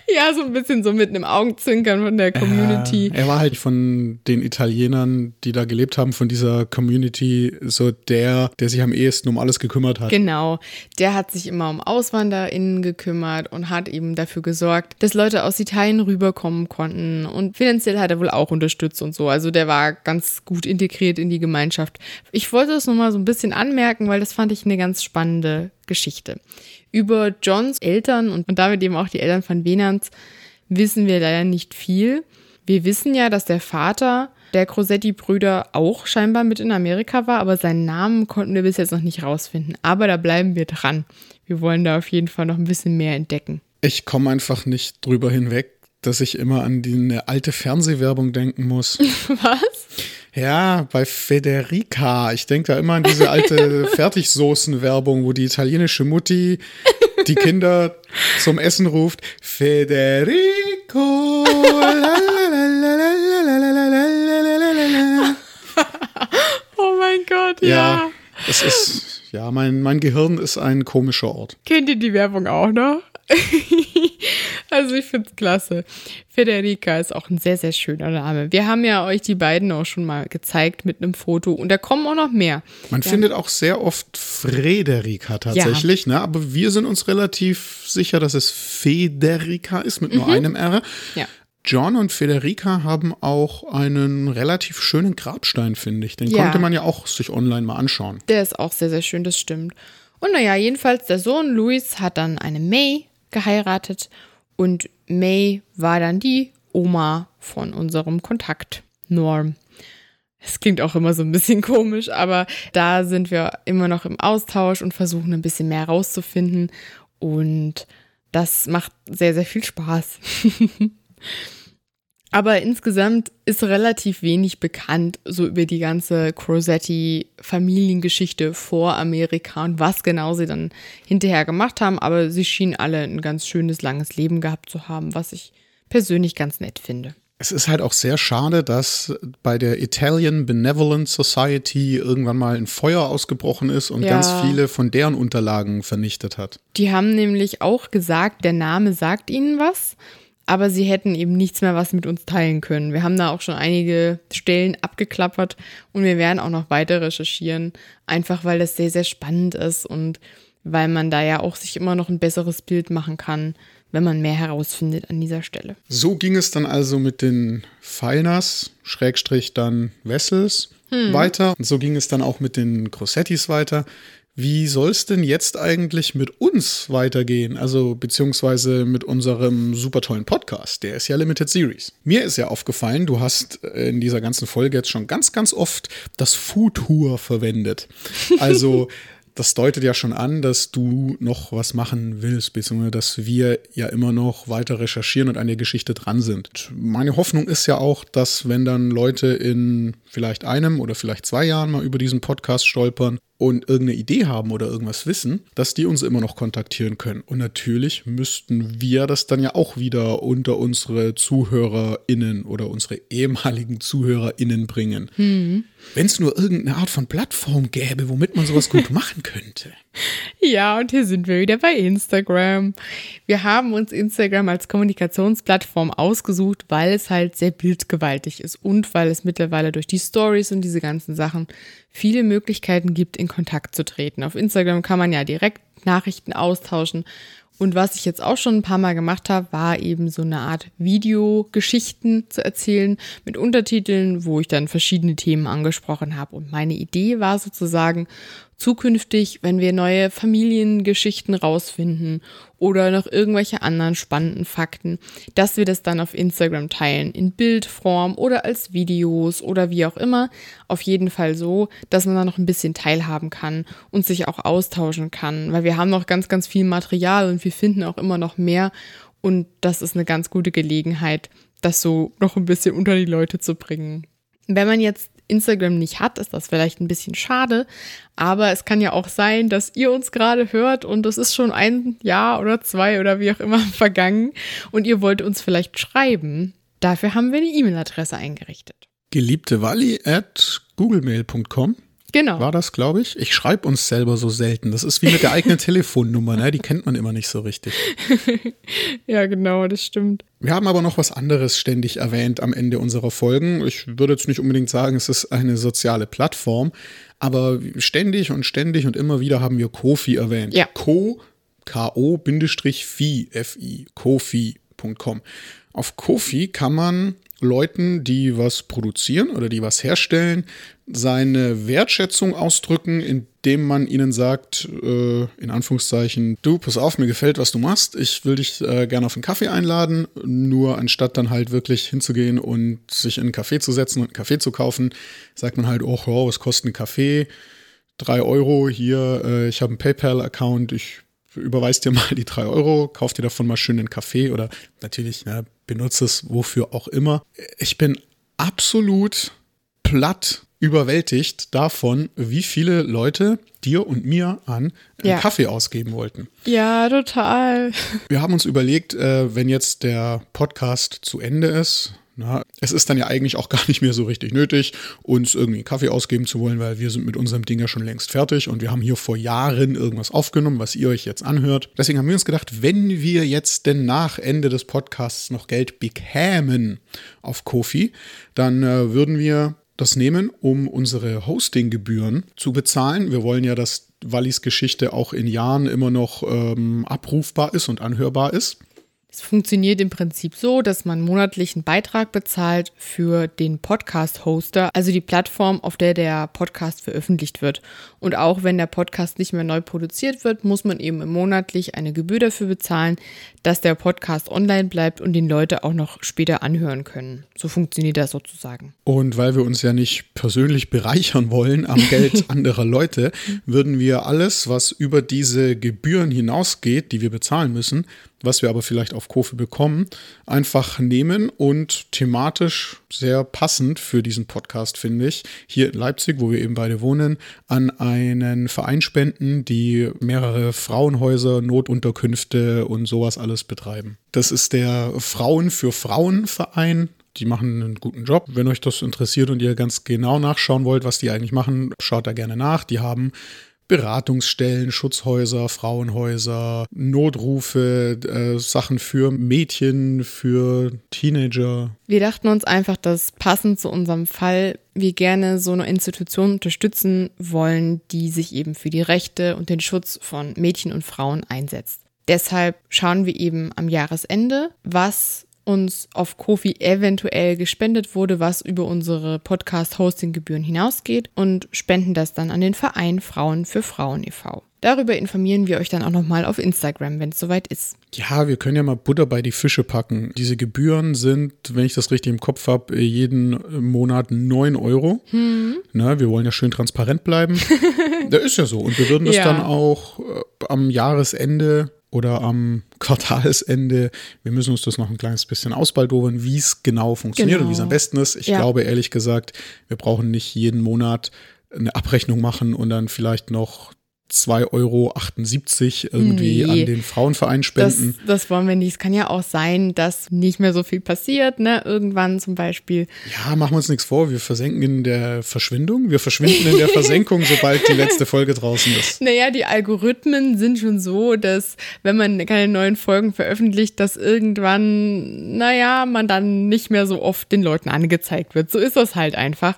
Ja, so ein bisschen so mit einem Augenzwinkern von der Community. Ja, er war halt von den Italienern, die da gelebt haben, von dieser Community, so der, der sich am ehesten um alles gekümmert hat. Genau. Der hat sich immer um AuswanderInnen gekümmert und hat eben dafür gesorgt, dass Leute aus Italien rüberkommen konnten. Und finanziell hat er wohl auch unterstützt und so. Also der war ganz gut integriert in die Gemeinschaft. Ich wollte das nochmal so ein bisschen anmerken, weil das fand ich eine ganz spannende Geschichte. Über Johns Eltern und, und damit eben auch die Eltern von Venans wissen wir leider nicht viel. Wir wissen ja, dass der Vater der Crosetti-Brüder auch scheinbar mit in Amerika war, aber seinen Namen konnten wir bis jetzt noch nicht rausfinden. Aber da bleiben wir dran. Wir wollen da auf jeden Fall noch ein bisschen mehr entdecken. Ich komme einfach nicht drüber hinweg, dass ich immer an die eine alte Fernsehwerbung denken muss. Was? Ja, bei Federica. Ich denke da immer an diese alte Fertigsoßen-Werbung, wo die italienische Mutti die Kinder zum Essen ruft. Federico. oh mein Gott, ja. ja. Es ist, ja, mein, mein Gehirn ist ein komischer Ort. Kennt ihr die Werbung auch noch? also ich finde es klasse. Federica ist auch ein sehr, sehr schöner Name. Wir haben ja euch die beiden auch schon mal gezeigt mit einem Foto und da kommen auch noch mehr. Man ja. findet auch sehr oft Frederika tatsächlich, ja. ne? aber wir sind uns relativ sicher, dass es Federica ist mit nur mhm. einem R. Ja. John und Federica haben auch einen relativ schönen Grabstein, finde ich. Den ja. konnte man ja auch sich online mal anschauen. Der ist auch sehr, sehr schön, das stimmt. Und naja, jedenfalls der Sohn Louis hat dann eine May geheiratet und May war dann die Oma von unserem Kontakt, Norm. Es klingt auch immer so ein bisschen komisch, aber da sind wir immer noch im Austausch und versuchen ein bisschen mehr rauszufinden. Und das macht sehr, sehr viel Spaß. Aber insgesamt ist relativ wenig bekannt so über die ganze Crosetti-Familiengeschichte vor Amerika und was genau sie dann hinterher gemacht haben. Aber sie schienen alle ein ganz schönes, langes Leben gehabt zu haben, was ich persönlich ganz nett finde. Es ist halt auch sehr schade, dass bei der Italian Benevolent Society irgendwann mal ein Feuer ausgebrochen ist und ja. ganz viele von deren Unterlagen vernichtet hat. Die haben nämlich auch gesagt, der Name sagt ihnen was aber sie hätten eben nichts mehr, was mit uns teilen können. Wir haben da auch schon einige Stellen abgeklappert und wir werden auch noch weiter recherchieren, einfach weil das sehr, sehr spannend ist und weil man da ja auch sich immer noch ein besseres Bild machen kann, wenn man mehr herausfindet an dieser Stelle. So ging es dann also mit den Feiners, Schrägstrich dann Wessels hm. weiter. Und so ging es dann auch mit den Grossettis weiter. Wie soll es denn jetzt eigentlich mit uns weitergehen? Also beziehungsweise mit unserem super tollen Podcast, der ist ja Limited Series. Mir ist ja aufgefallen, du hast äh, in dieser ganzen Folge jetzt schon ganz, ganz oft das Futur verwendet. Also das deutet ja schon an, dass du noch was machen willst, beziehungsweise dass wir ja immer noch weiter recherchieren und an der Geschichte dran sind. Meine Hoffnung ist ja auch, dass wenn dann Leute in vielleicht einem oder vielleicht zwei Jahren mal über diesen Podcast stolpern und irgendeine Idee haben oder irgendwas wissen, dass die uns immer noch kontaktieren können. Und natürlich müssten wir das dann ja auch wieder unter unsere ZuhörerInnen oder unsere ehemaligen ZuhörerInnen bringen. Mhm. Wenn es nur irgendeine Art von Plattform gäbe, womit man sowas gut machen könnte. Ja, und hier sind wir wieder bei Instagram. Wir haben uns Instagram als Kommunikationsplattform ausgesucht, weil es halt sehr bildgewaltig ist und weil es mittlerweile durch die Stories und diese ganzen Sachen viele Möglichkeiten gibt, in Kontakt zu treten. Auf Instagram kann man ja direkt Nachrichten austauschen. Und was ich jetzt auch schon ein paar Mal gemacht habe, war eben so eine Art Videogeschichten zu erzählen mit Untertiteln, wo ich dann verschiedene Themen angesprochen habe. Und meine Idee war sozusagen, zukünftig, wenn wir neue Familiengeschichten rausfinden oder noch irgendwelche anderen spannenden Fakten, dass wir das dann auf Instagram teilen, in Bildform oder als Videos oder wie auch immer. Auf jeden Fall so, dass man da noch ein bisschen teilhaben kann und sich auch austauschen kann, weil wir haben noch ganz, ganz viel Material und wir finden auch immer noch mehr und das ist eine ganz gute Gelegenheit, das so noch ein bisschen unter die Leute zu bringen. Wenn man jetzt Instagram nicht hat, ist das vielleicht ein bisschen schade. Aber es kann ja auch sein, dass ihr uns gerade hört und es ist schon ein Jahr oder zwei oder wie auch immer vergangen und ihr wollt uns vielleicht schreiben. Dafür haben wir eine E-Mail-Adresse eingerichtet. Geliebte Wally at googlemail.com Genau. War das, glaube ich? Ich schreibe uns selber so selten. Das ist wie mit der eigenen Telefonnummer, ne? Die kennt man immer nicht so richtig. ja, genau, das stimmt. Wir haben aber noch was anderes ständig erwähnt am Ende unserer Folgen. Ich würde jetzt nicht unbedingt sagen, es ist eine soziale Plattform, aber ständig und ständig und immer wieder haben wir Kofi erwähnt. Ja. Co, K-O-Fi, F-I, kofi.com. Auf Kofi kann man Leuten, die was produzieren oder die was herstellen, seine Wertschätzung ausdrücken, indem man ihnen sagt, äh, in Anführungszeichen, du, pass auf, mir gefällt, was du machst, ich will dich äh, gerne auf einen Kaffee einladen, nur anstatt dann halt wirklich hinzugehen und sich in einen Kaffee zu setzen und einen Kaffee zu kaufen, sagt man halt, oh, oh was kostet ein Kaffee? Drei Euro hier, äh, ich habe einen PayPal-Account, ich überweist dir mal die drei Euro, kauf dir davon mal schön einen Kaffee oder natürlich ne, benutze es wofür auch immer. Ich bin absolut platt überwältigt davon, wie viele Leute dir und mir an ja. Kaffee ausgeben wollten. Ja, total. Wir haben uns überlegt, äh, wenn jetzt der Podcast zu Ende ist, na, es ist dann ja eigentlich auch gar nicht mehr so richtig nötig, uns irgendwie einen Kaffee ausgeben zu wollen, weil wir sind mit unserem Ding ja schon längst fertig und wir haben hier vor Jahren irgendwas aufgenommen, was ihr euch jetzt anhört. Deswegen haben wir uns gedacht, wenn wir jetzt denn nach Ende des Podcasts noch Geld bekämen auf Kofi, dann äh, würden wir das nehmen, um unsere Hostinggebühren zu bezahlen. Wir wollen ja, dass Wallis Geschichte auch in Jahren immer noch ähm, abrufbar ist und anhörbar ist. Es funktioniert im Prinzip so, dass man monatlich einen Beitrag bezahlt für den Podcast-Hoster, also die Plattform, auf der der Podcast veröffentlicht wird. Und auch wenn der Podcast nicht mehr neu produziert wird, muss man eben monatlich eine Gebühr dafür bezahlen, dass der Podcast online bleibt und den Leute auch noch später anhören können. So funktioniert das sozusagen. Und weil wir uns ja nicht persönlich bereichern wollen am Geld anderer Leute, würden wir alles, was über diese Gebühren hinausgeht, die wir bezahlen müssen, was wir aber vielleicht auf Kofi bekommen, einfach nehmen und thematisch sehr passend für diesen Podcast, finde ich, hier in Leipzig, wo wir eben beide wohnen, an einen Verein spenden, die mehrere Frauenhäuser, Notunterkünfte und sowas alles betreiben. Das ist der Frauen für Frauen Verein. Die machen einen guten Job. Wenn euch das interessiert und ihr ganz genau nachschauen wollt, was die eigentlich machen, schaut da gerne nach. Die haben Beratungsstellen, Schutzhäuser, Frauenhäuser, Notrufe, äh, Sachen für Mädchen, für Teenager. Wir dachten uns einfach, dass passend zu unserem Fall wir gerne so eine Institution unterstützen wollen, die sich eben für die Rechte und den Schutz von Mädchen und Frauen einsetzt. Deshalb schauen wir eben am Jahresende, was uns auf Kofi eventuell gespendet wurde, was über unsere Podcast-Hosting-Gebühren hinausgeht und spenden das dann an den Verein Frauen für Frauen e.V. Darüber informieren wir euch dann auch nochmal auf Instagram, wenn es soweit ist. Ja, wir können ja mal Butter bei die Fische packen. Diese Gebühren sind, wenn ich das richtig im Kopf habe, jeden Monat 9 Euro. Hm. Na, wir wollen ja schön transparent bleiben. da ist ja so. Und wir würden das ja. dann auch äh, am Jahresende oder am Quartalsende. Wir müssen uns das noch ein kleines bisschen ausbaldowern, wie es genau funktioniert genau. und wie es am besten ist. Ich ja. glaube ehrlich gesagt, wir brauchen nicht jeden Monat eine Abrechnung machen und dann vielleicht noch 2,78 Euro irgendwie nee, an den Frauenverein spenden. Das, das, wollen wir nicht. Es kann ja auch sein, dass nicht mehr so viel passiert, ne? Irgendwann zum Beispiel. Ja, machen wir uns nichts vor. Wir versenken in der Verschwindung. Wir verschwinden in der Versenkung, sobald die letzte Folge draußen ist. Naja, die Algorithmen sind schon so, dass wenn man keine neuen Folgen veröffentlicht, dass irgendwann, naja, man dann nicht mehr so oft den Leuten angezeigt wird. So ist das halt einfach.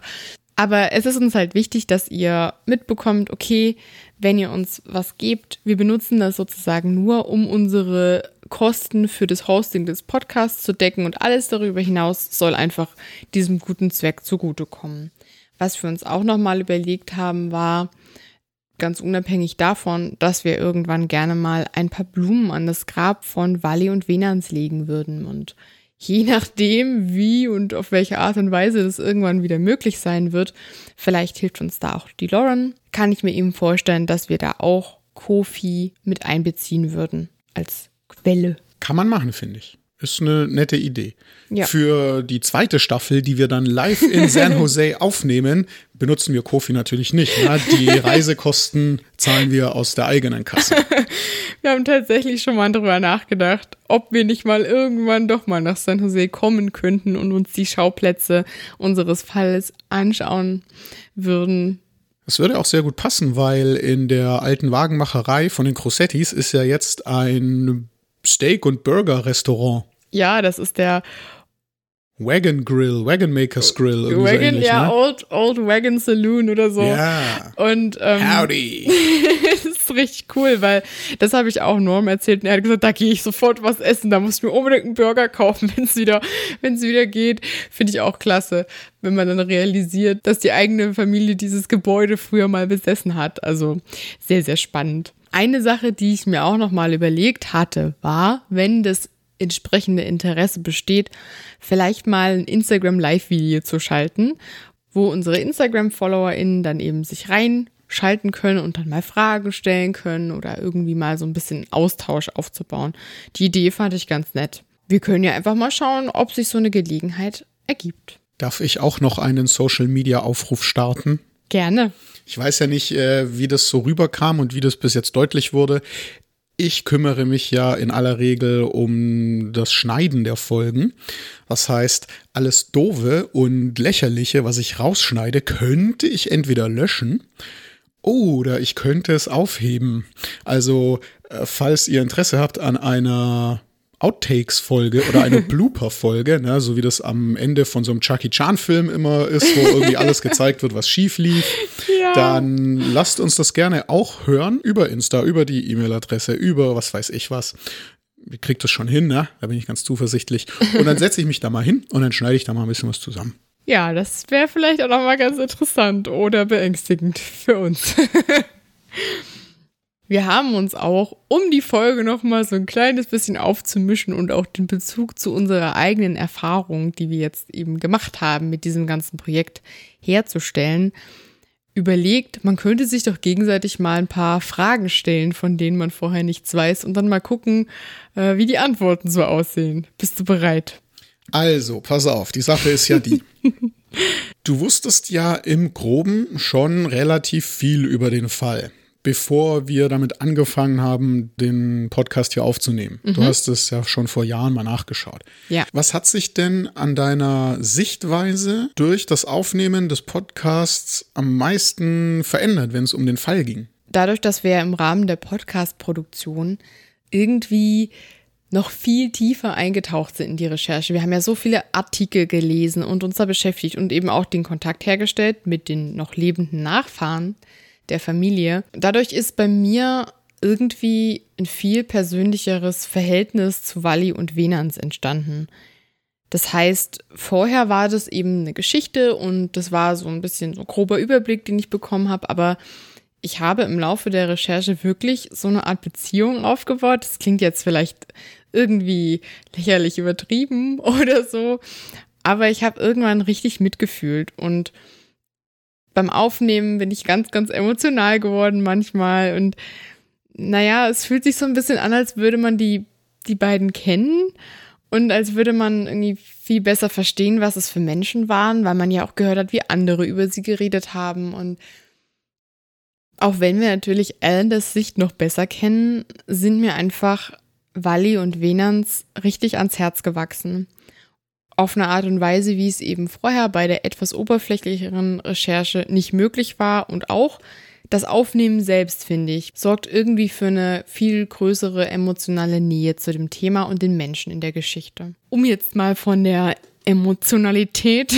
Aber es ist uns halt wichtig, dass ihr mitbekommt, okay, wenn ihr uns was gebt, wir benutzen das sozusagen nur, um unsere Kosten für das Hosting des Podcasts zu decken und alles darüber hinaus soll einfach diesem guten Zweck zugutekommen. Was wir uns auch nochmal überlegt haben, war, ganz unabhängig davon, dass wir irgendwann gerne mal ein paar Blumen an das Grab von Wally und Venans legen würden und je nachdem, wie und auf welche Art und Weise das irgendwann wieder möglich sein wird, vielleicht hilft uns da auch die Lauren, kann ich mir eben vorstellen, dass wir da auch Kofi mit einbeziehen würden als Quelle. Kann man machen, finde ich. Ist eine nette Idee. Ja. Für die zweite Staffel, die wir dann live in San Jose aufnehmen, benutzen wir Kofi natürlich nicht. Ne? Die Reisekosten zahlen wir aus der eigenen Kasse. Wir haben tatsächlich schon mal darüber nachgedacht, ob wir nicht mal irgendwann doch mal nach San Jose kommen könnten und uns die Schauplätze unseres Falles anschauen würden. Es würde auch sehr gut passen, weil in der alten Wagenmacherei von den Crossettis ist ja jetzt ein Steak- und Burger-Restaurant. Ja, das ist der Wagon Grill, Wagon Makers Grill. Wagon, ähnlich, ja, ne? Old, Old Wagon Saloon oder so. Ja. Und ähm, Howdy. das ist richtig cool, weil das habe ich auch Norm erzählt und er hat gesagt, da gehe ich sofort was essen, da muss ich mir unbedingt einen Burger kaufen, wenn es wieder, wenn es wieder geht. Finde ich auch klasse, wenn man dann realisiert, dass die eigene Familie dieses Gebäude früher mal besessen hat. Also sehr, sehr spannend. Eine Sache, die ich mir auch noch mal überlegt hatte, war, wenn das entsprechende Interesse besteht, vielleicht mal ein Instagram Live-Video zu schalten, wo unsere Instagram-FollowerInnen dann eben sich reinschalten können und dann mal Fragen stellen können oder irgendwie mal so ein bisschen Austausch aufzubauen. Die Idee fand ich ganz nett. Wir können ja einfach mal schauen, ob sich so eine Gelegenheit ergibt. Darf ich auch noch einen Social-Media-Aufruf starten? Gerne. Ich weiß ja nicht, äh, wie das so rüberkam und wie das bis jetzt deutlich wurde. Ich kümmere mich ja in aller Regel um das Schneiden der Folgen. Was heißt, alles Dove und Lächerliche, was ich rausschneide, könnte ich entweder löschen oder ich könnte es aufheben. Also, äh, falls ihr Interesse habt an einer Outtakes-Folge oder eine Blooper-Folge, ne, so wie das am Ende von so einem Chucky Chan-Film immer ist, wo irgendwie alles gezeigt wird, was schief lief, ja. dann lasst uns das gerne auch hören über Insta, über die E-Mail-Adresse, über was weiß ich was. Ihr kriegt das schon hin, ne? Da bin ich ganz zuversichtlich. Und dann setze ich mich da mal hin und dann schneide ich da mal ein bisschen was zusammen. Ja, das wäre vielleicht auch noch mal ganz interessant oder beängstigend für uns. Wir haben uns auch, um die Folge nochmal so ein kleines bisschen aufzumischen und auch den Bezug zu unserer eigenen Erfahrung, die wir jetzt eben gemacht haben mit diesem ganzen Projekt herzustellen, überlegt, man könnte sich doch gegenseitig mal ein paar Fragen stellen, von denen man vorher nichts weiß und dann mal gucken, äh, wie die Antworten so aussehen. Bist du bereit? Also, pass auf, die Sache ist ja die. du wusstest ja im groben schon relativ viel über den Fall bevor wir damit angefangen haben, den Podcast hier aufzunehmen. Mhm. Du hast es ja schon vor Jahren mal nachgeschaut. Ja. Was hat sich denn an deiner Sichtweise durch das Aufnehmen des Podcasts am meisten verändert, wenn es um den Fall ging? Dadurch, dass wir im Rahmen der Podcast-Produktion irgendwie noch viel tiefer eingetaucht sind in die Recherche. Wir haben ja so viele Artikel gelesen und uns da beschäftigt und eben auch den Kontakt hergestellt mit den noch lebenden Nachfahren der Familie. Dadurch ist bei mir irgendwie ein viel persönlicheres Verhältnis zu Wally und Venans entstanden. Das heißt, vorher war das eben eine Geschichte und das war so ein bisschen so ein grober Überblick, den ich bekommen habe, aber ich habe im Laufe der Recherche wirklich so eine Art Beziehung aufgebaut. Das klingt jetzt vielleicht irgendwie lächerlich übertrieben oder so, aber ich habe irgendwann richtig mitgefühlt und beim Aufnehmen bin ich ganz, ganz emotional geworden manchmal. Und naja, es fühlt sich so ein bisschen an, als würde man die die beiden kennen und als würde man irgendwie viel besser verstehen, was es für Menschen waren, weil man ja auch gehört hat, wie andere über sie geredet haben. Und auch wenn wir natürlich Alanders Sicht noch besser kennen, sind mir einfach Wally und Venans richtig ans Herz gewachsen. Auf eine Art und Weise, wie es eben vorher bei der etwas oberflächlicheren Recherche nicht möglich war und auch das Aufnehmen selbst, finde ich, sorgt irgendwie für eine viel größere emotionale Nähe zu dem Thema und den Menschen in der Geschichte. Um jetzt mal von der Emotionalität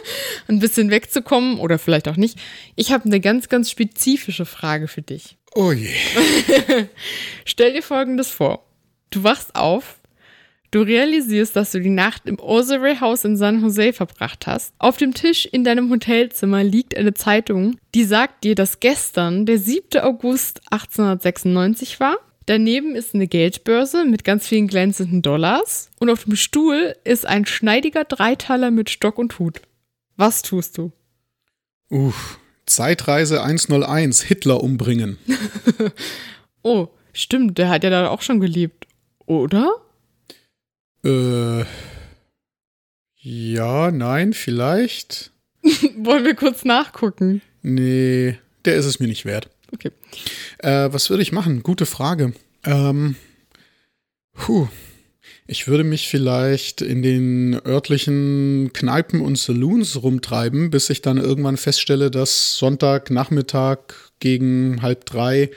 ein bisschen wegzukommen oder vielleicht auch nicht. Ich habe eine ganz, ganz spezifische Frage für dich. Oh je. Stell dir Folgendes vor. Du wachst auf, Du realisierst, dass du die Nacht im Osirey House in San Jose verbracht hast. Auf dem Tisch in deinem Hotelzimmer liegt eine Zeitung, die sagt dir, dass gestern der 7. August 1896 war. Daneben ist eine Geldbörse mit ganz vielen glänzenden Dollars. Und auf dem Stuhl ist ein schneidiger Dreiteiler mit Stock und Hut. Was tust du? Uff, Zeitreise 101, Hitler umbringen. oh, stimmt, der hat ja da auch schon gelebt. Oder? Äh. Ja, nein, vielleicht. Wollen wir kurz nachgucken? Nee, der ist es mir nicht wert. Okay. Äh, was würde ich machen? Gute Frage. Ähm, puh. Ich würde mich vielleicht in den örtlichen Kneipen und Saloons rumtreiben, bis ich dann irgendwann feststelle, dass Sonntagnachmittag gegen halb drei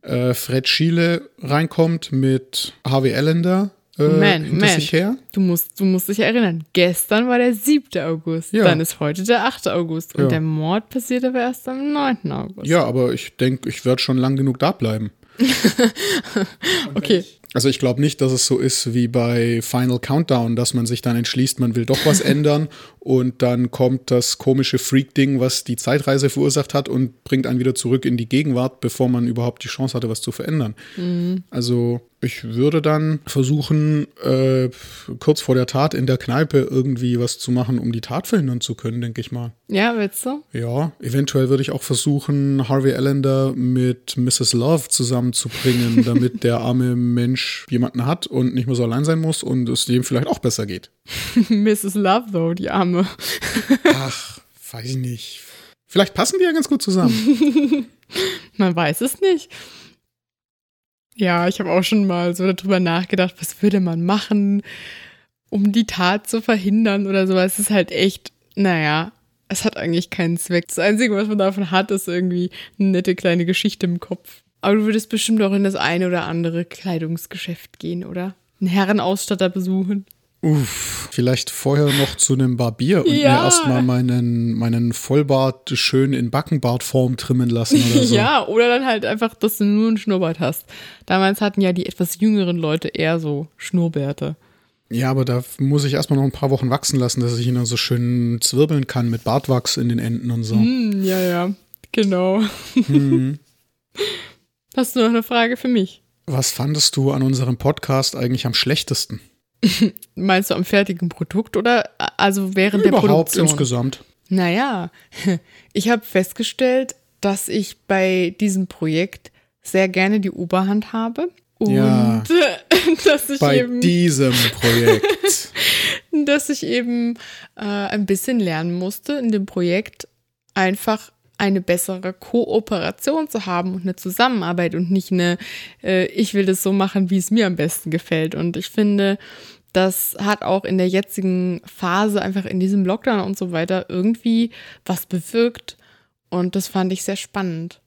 äh, Fred Schiele reinkommt mit Harvey Allender äh, man, man. Sich her. Du musst, du musst dich erinnern, gestern war der 7. August, ja. dann ist heute der 8. August und ja. der Mord passiert aber erst am 9. August. Ja, aber ich denke, ich werde schon lang genug da bleiben. okay. Also ich glaube nicht, dass es so ist wie bei Final Countdown, dass man sich dann entschließt, man will doch was ändern und dann kommt das komische Freak-Ding, was die Zeitreise verursacht hat und bringt einen wieder zurück in die Gegenwart, bevor man überhaupt die Chance hatte, was zu verändern. Mhm. Also ich würde dann versuchen, äh, kurz vor der Tat in der Kneipe irgendwie was zu machen, um die Tat verhindern zu können, denke ich mal. Ja, willst du? Ja, eventuell würde ich auch versuchen, Harvey Allender mit Mrs. Love zusammenzubringen, damit der arme Mensch jemanden hat und nicht mehr so allein sein muss und es dem vielleicht auch besser geht. Mrs. Love, though, die arme. Ach, weiß ich nicht. Vielleicht passen die ja ganz gut zusammen. Man weiß es nicht. Ja, ich habe auch schon mal so darüber nachgedacht, was würde man machen, um die Tat zu verhindern oder so. Es ist halt echt, naja, es hat eigentlich keinen Zweck. Das Einzige, was man davon hat, ist irgendwie eine nette kleine Geschichte im Kopf. Aber du würdest bestimmt auch in das eine oder andere Kleidungsgeschäft gehen, oder? Einen Herrenausstatter besuchen. Uff, vielleicht vorher noch zu einem Barbier und ja. mir erstmal meinen, meinen Vollbart schön in Backenbartform trimmen lassen oder so. ja, oder dann halt einfach, dass du nur einen Schnurrbart hast. Damals hatten ja die etwas jüngeren Leute eher so Schnurrbärte. Ja, aber da muss ich erstmal noch ein paar Wochen wachsen lassen, dass ich ihn dann so schön zwirbeln kann mit Bartwachs in den Enden und so. Mm, ja, ja, genau. Hm. Hast du noch eine Frage für mich? Was fandest du an unserem Podcast eigentlich am schlechtesten? Meinst du am fertigen Produkt oder also während Überhaupt der Produktion? insgesamt. Naja, ich habe festgestellt, dass ich bei diesem Projekt sehr gerne die Oberhand habe. Und ja, dass ich bei eben, diesem Projekt. dass ich eben äh, ein bisschen lernen musste, in dem Projekt einfach eine bessere Kooperation zu haben und eine Zusammenarbeit und nicht eine, äh, ich will das so machen, wie es mir am besten gefällt. Und ich finde, das hat auch in der jetzigen Phase, einfach in diesem Lockdown und so weiter, irgendwie was bewirkt. Und das fand ich sehr spannend.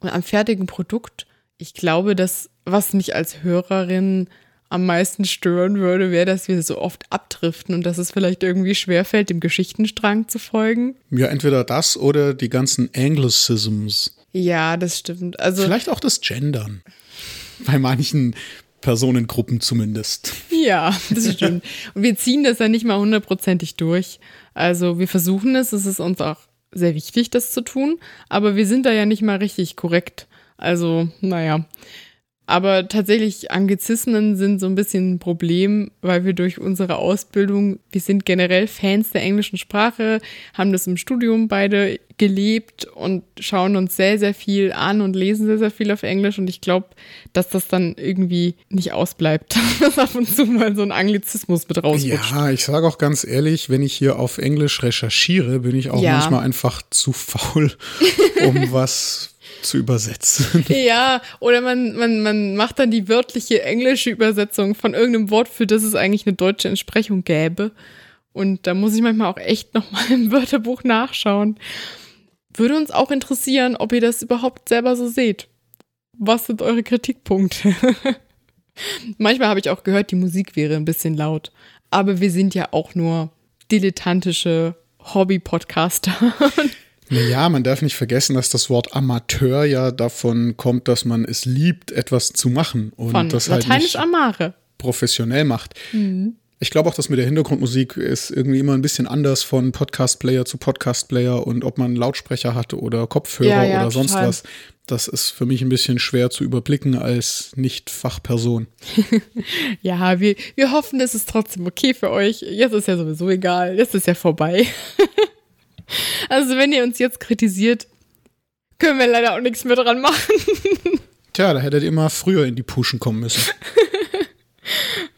Und am fertigen Produkt, ich glaube, dass was mich als Hörerin am meisten stören würde, wäre, dass wir so oft abdriften und dass es vielleicht irgendwie schwerfällt, dem Geschichtenstrang zu folgen. Ja, entweder das oder die ganzen Anglicisms. Ja, das stimmt. Also vielleicht auch das Gendern. Bei manchen Personengruppen zumindest. Ja, das stimmt. Und wir ziehen das ja nicht mal hundertprozentig durch. Also wir versuchen es, es ist uns auch sehr wichtig, das zu tun, aber wir sind da ja nicht mal richtig korrekt. Also, naja. Aber tatsächlich, Anglizismen sind so ein bisschen ein Problem, weil wir durch unsere Ausbildung, wir sind generell Fans der englischen Sprache, haben das im Studium beide gelebt und schauen uns sehr, sehr viel an und lesen sehr, sehr viel auf Englisch. Und ich glaube, dass das dann irgendwie nicht ausbleibt, dass ab und zu mal so ein Anglizismus mit rausrutscht. Ja, ich sage auch ganz ehrlich, wenn ich hier auf Englisch recherchiere, bin ich auch ja. manchmal einfach zu faul, um was zu übersetzen. Ja, oder man, man, man macht dann die wörtliche englische Übersetzung von irgendeinem Wort, für das es eigentlich eine deutsche Entsprechung gäbe. Und da muss ich manchmal auch echt nochmal im Wörterbuch nachschauen. Würde uns auch interessieren, ob ihr das überhaupt selber so seht. Was sind eure Kritikpunkte? manchmal habe ich auch gehört, die Musik wäre ein bisschen laut. Aber wir sind ja auch nur dilettantische Hobby-Podcaster. Naja, man darf nicht vergessen, dass das Wort Amateur ja davon kommt, dass man es liebt, etwas zu machen und Von das halt nicht amare. professionell macht. Mhm. Ich glaube auch, dass mit der Hintergrundmusik ist irgendwie immer ein bisschen anders von Podcast-Player zu Podcast-Player und ob man Lautsprecher hatte oder Kopfhörer ja, ja, oder sonst total. was. Das ist für mich ein bisschen schwer zu überblicken als Nicht-Fachperson. ja, wir, wir hoffen, es ist trotzdem okay für euch. Jetzt ist ja sowieso egal. Jetzt ist ja vorbei. Also wenn ihr uns jetzt kritisiert, können wir leider auch nichts mehr dran machen. Tja, da hättet ihr mal früher in die Puschen kommen müssen.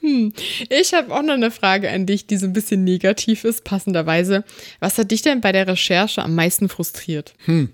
hm. Ich habe auch noch eine Frage an dich, die so ein bisschen negativ ist, passenderweise. Was hat dich denn bei der Recherche am meisten frustriert? Hm.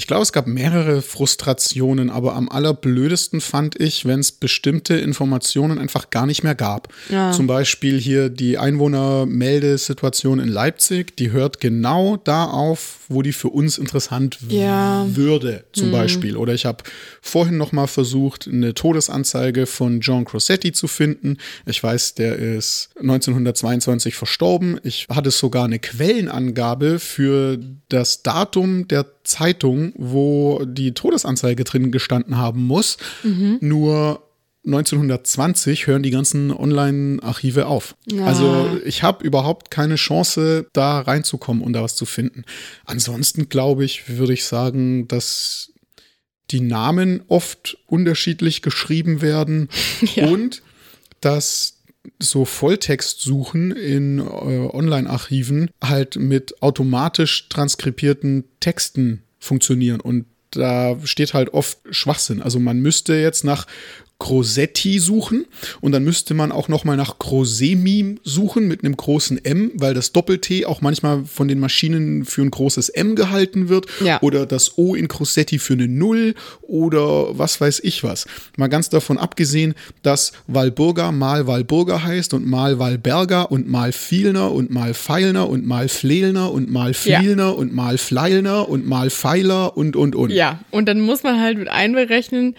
Ich glaube, es gab mehrere Frustrationen, aber am allerblödesten fand ich, wenn es bestimmte Informationen einfach gar nicht mehr gab. Ja. Zum Beispiel hier die Einwohnermeldesituation in Leipzig, die hört genau da auf, wo die für uns interessant ja. würde, zum mhm. Beispiel. Oder ich habe vorhin noch mal versucht, eine Todesanzeige von John Crossetti zu finden. Ich weiß, der ist 1922 verstorben. Ich hatte sogar eine Quellenangabe für das Datum der Zeitung, wo die Todesanzeige drin gestanden haben muss. Mhm. Nur 1920 hören die ganzen Online-Archive auf. Ja. Also ich habe überhaupt keine Chance, da reinzukommen und da was zu finden. Ansonsten glaube ich, würde ich sagen, dass die Namen oft unterschiedlich geschrieben werden ja. und dass so Volltextsuchen in äh, Online-Archiven halt mit automatisch transkribierten Texten funktionieren und da steht halt oft Schwachsinn. Also man müsste jetzt nach Grosetti suchen und dann müsste man auch noch mal nach Grosemi suchen mit einem großen M, weil das Doppel-T auch manchmal von den Maschinen für ein großes M gehalten wird ja. oder das O in Grossetti für eine Null oder was weiß ich was. Mal ganz davon abgesehen, dass Walburga mal Walburga heißt und mal Walberger und mal Fielner und mal Feilner und mal Flelner und mal Flielner ja. und mal Fleilner und mal Pfeiler und und und. Ja, und dann muss man halt mit einberechnen,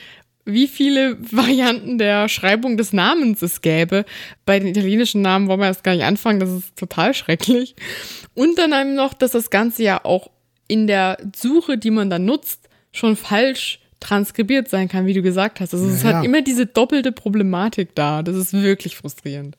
wie viele Varianten der Schreibung des Namens es gäbe. Bei den italienischen Namen wollen wir erst gar nicht anfangen, das ist total schrecklich. Und dann einem noch, dass das Ganze ja auch in der Suche, die man dann nutzt, schon falsch transkribiert sein kann, wie du gesagt hast. Also ja, es hat immer diese doppelte Problematik da. Das ist wirklich frustrierend.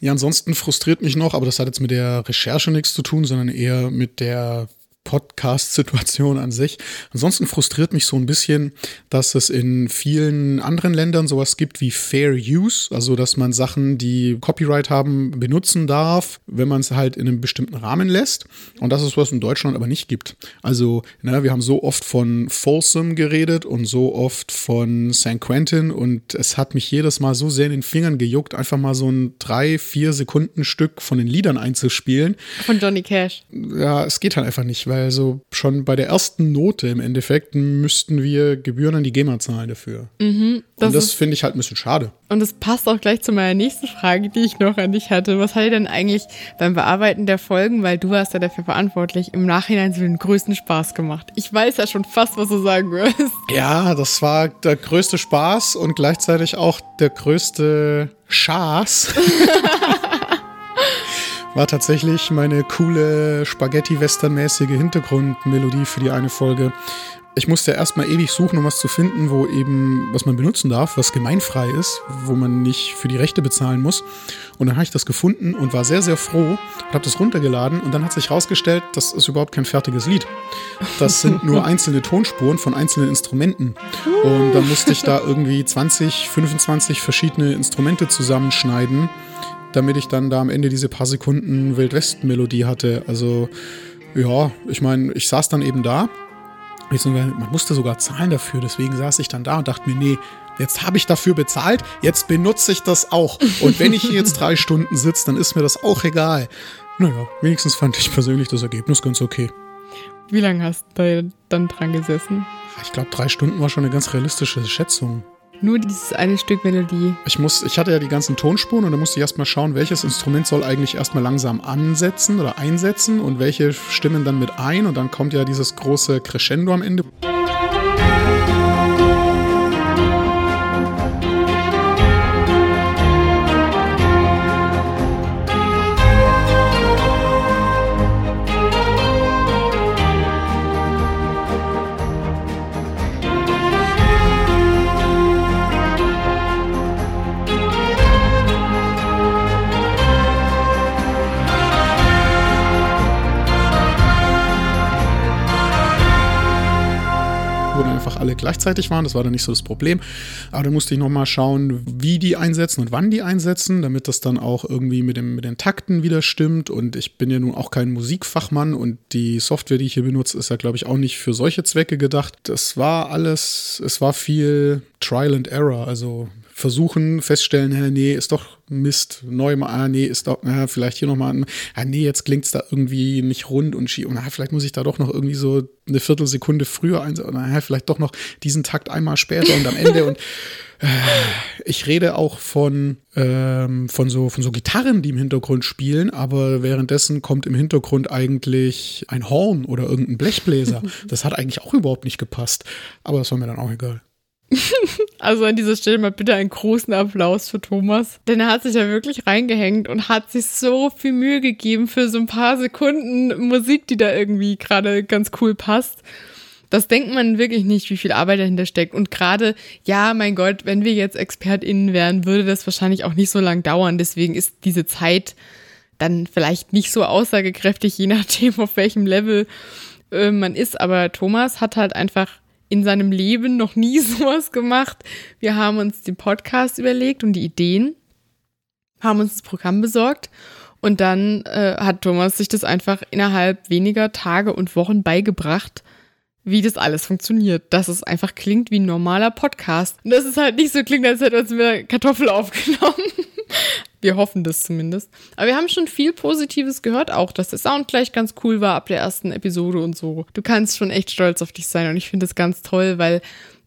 Ja, ansonsten frustriert mich noch, aber das hat jetzt mit der Recherche nichts zu tun, sondern eher mit der Podcast-Situation an sich. Ansonsten frustriert mich so ein bisschen, dass es in vielen anderen Ländern sowas gibt wie Fair Use, also dass man Sachen, die Copyright haben, benutzen darf, wenn man es halt in einem bestimmten Rahmen lässt. Und das ist was in Deutschland aber nicht gibt. Also, ne, wir haben so oft von Folsom geredet und so oft von San Quentin und es hat mich jedes Mal so sehr in den Fingern gejuckt, einfach mal so ein drei, vier Sekunden Stück von den Liedern einzuspielen. Von Johnny Cash. Ja, es geht halt einfach nicht, weil so schon bei der ersten Note im Endeffekt müssten wir Gebühren an die GEMA zahlen dafür. Mhm, das und das finde ich halt ein bisschen schade. Und das passt auch gleich zu meiner nächsten Frage, die ich noch an dich hatte. Was hat dir denn eigentlich beim Bearbeiten der Folgen, weil du warst ja dafür verantwortlich, im Nachhinein so den größten Spaß gemacht? Ich weiß ja schon fast, was du sagen wirst. Ja, das war der größte Spaß und gleichzeitig auch der größte Schaß. war tatsächlich meine coole Spaghetti-Western-mäßige Hintergrundmelodie für die eine Folge. ich musste ja erstmal ewig suchen, um was zu finden, wo eben, was man benutzen darf, was gemeinfrei ist, wo man nicht für die Rechte bezahlen muss. Und dann habe ich das gefunden und war sehr, sehr froh und habe das runtergeladen. Und dann hat sich herausgestellt, das ist überhaupt kein fertiges Lied. Das sind nur einzelne Tonspuren von einzelnen Instrumenten. Und dann musste ich da irgendwie 20, 25 verschiedene Instrumente zusammenschneiden, damit ich dann da am Ende diese paar Sekunden Wildwest-Melodie hatte. Also, ja, ich meine, ich saß dann eben da man musste sogar zahlen dafür, deswegen saß ich dann da und dachte mir, nee, jetzt habe ich dafür bezahlt, jetzt benutze ich das auch. Und wenn ich hier jetzt drei Stunden sitze, dann ist mir das auch egal. Naja, wenigstens fand ich persönlich das Ergebnis ganz okay. Wie lange hast du da dann dran gesessen? Ich glaube, drei Stunden war schon eine ganz realistische Schätzung. Nur dieses eine Stück Melodie. Ich, muss, ich hatte ja die ganzen Tonspuren und da musste ich erstmal schauen, welches Instrument soll eigentlich erstmal langsam ansetzen oder einsetzen und welche stimmen dann mit ein und dann kommt ja dieses große Crescendo am Ende. Gleichzeitig waren. Das war dann nicht so das Problem. Aber dann musste ich nochmal schauen, wie die einsetzen und wann die einsetzen, damit das dann auch irgendwie mit, dem, mit den Takten wieder stimmt. Und ich bin ja nun auch kein Musikfachmann und die Software, die ich hier benutze, ist ja, glaube ich, auch nicht für solche Zwecke gedacht. Das war alles, es war viel Trial and Error. Also versuchen, feststellen, hä, nee, ist doch Mist, neu mal, ah, nee, ist doch, ah, vielleicht hier nochmal, ah, nee, jetzt klingt es da irgendwie nicht rund und schief, und ah, vielleicht muss ich da doch noch irgendwie so eine Viertelsekunde früher einsetzen, ah, vielleicht doch noch diesen Takt einmal später und am Ende und äh, ich rede auch von, ähm, von, so, von so Gitarren, die im Hintergrund spielen, aber währenddessen kommt im Hintergrund eigentlich ein Horn oder irgendein Blechbläser. Das hat eigentlich auch überhaupt nicht gepasst. Aber das war mir dann auch egal. Also an dieser Stelle mal bitte einen großen Applaus für Thomas. Denn er hat sich ja wirklich reingehängt und hat sich so viel Mühe gegeben für so ein paar Sekunden Musik, die da irgendwie gerade ganz cool passt. Das denkt man wirklich nicht, wie viel Arbeit dahinter steckt. Und gerade, ja, mein Gott, wenn wir jetzt ExpertInnen wären, würde das wahrscheinlich auch nicht so lang dauern. Deswegen ist diese Zeit dann vielleicht nicht so aussagekräftig, je nachdem, auf welchem Level äh, man ist. Aber Thomas hat halt einfach in seinem Leben noch nie sowas gemacht. Wir haben uns den Podcast überlegt und die Ideen, haben uns das Programm besorgt und dann äh, hat Thomas sich das einfach innerhalb weniger Tage und Wochen beigebracht, wie das alles funktioniert. Dass es einfach klingt wie ein normaler Podcast. Und dass es halt nicht so klingt, als hätte uns wir Kartoffel aufgenommen. Wir hoffen das zumindest. Aber wir haben schon viel Positives gehört, auch dass der Sound gleich ganz cool war ab der ersten Episode und so. Du kannst schon echt stolz auf dich sein und ich finde es ganz toll, weil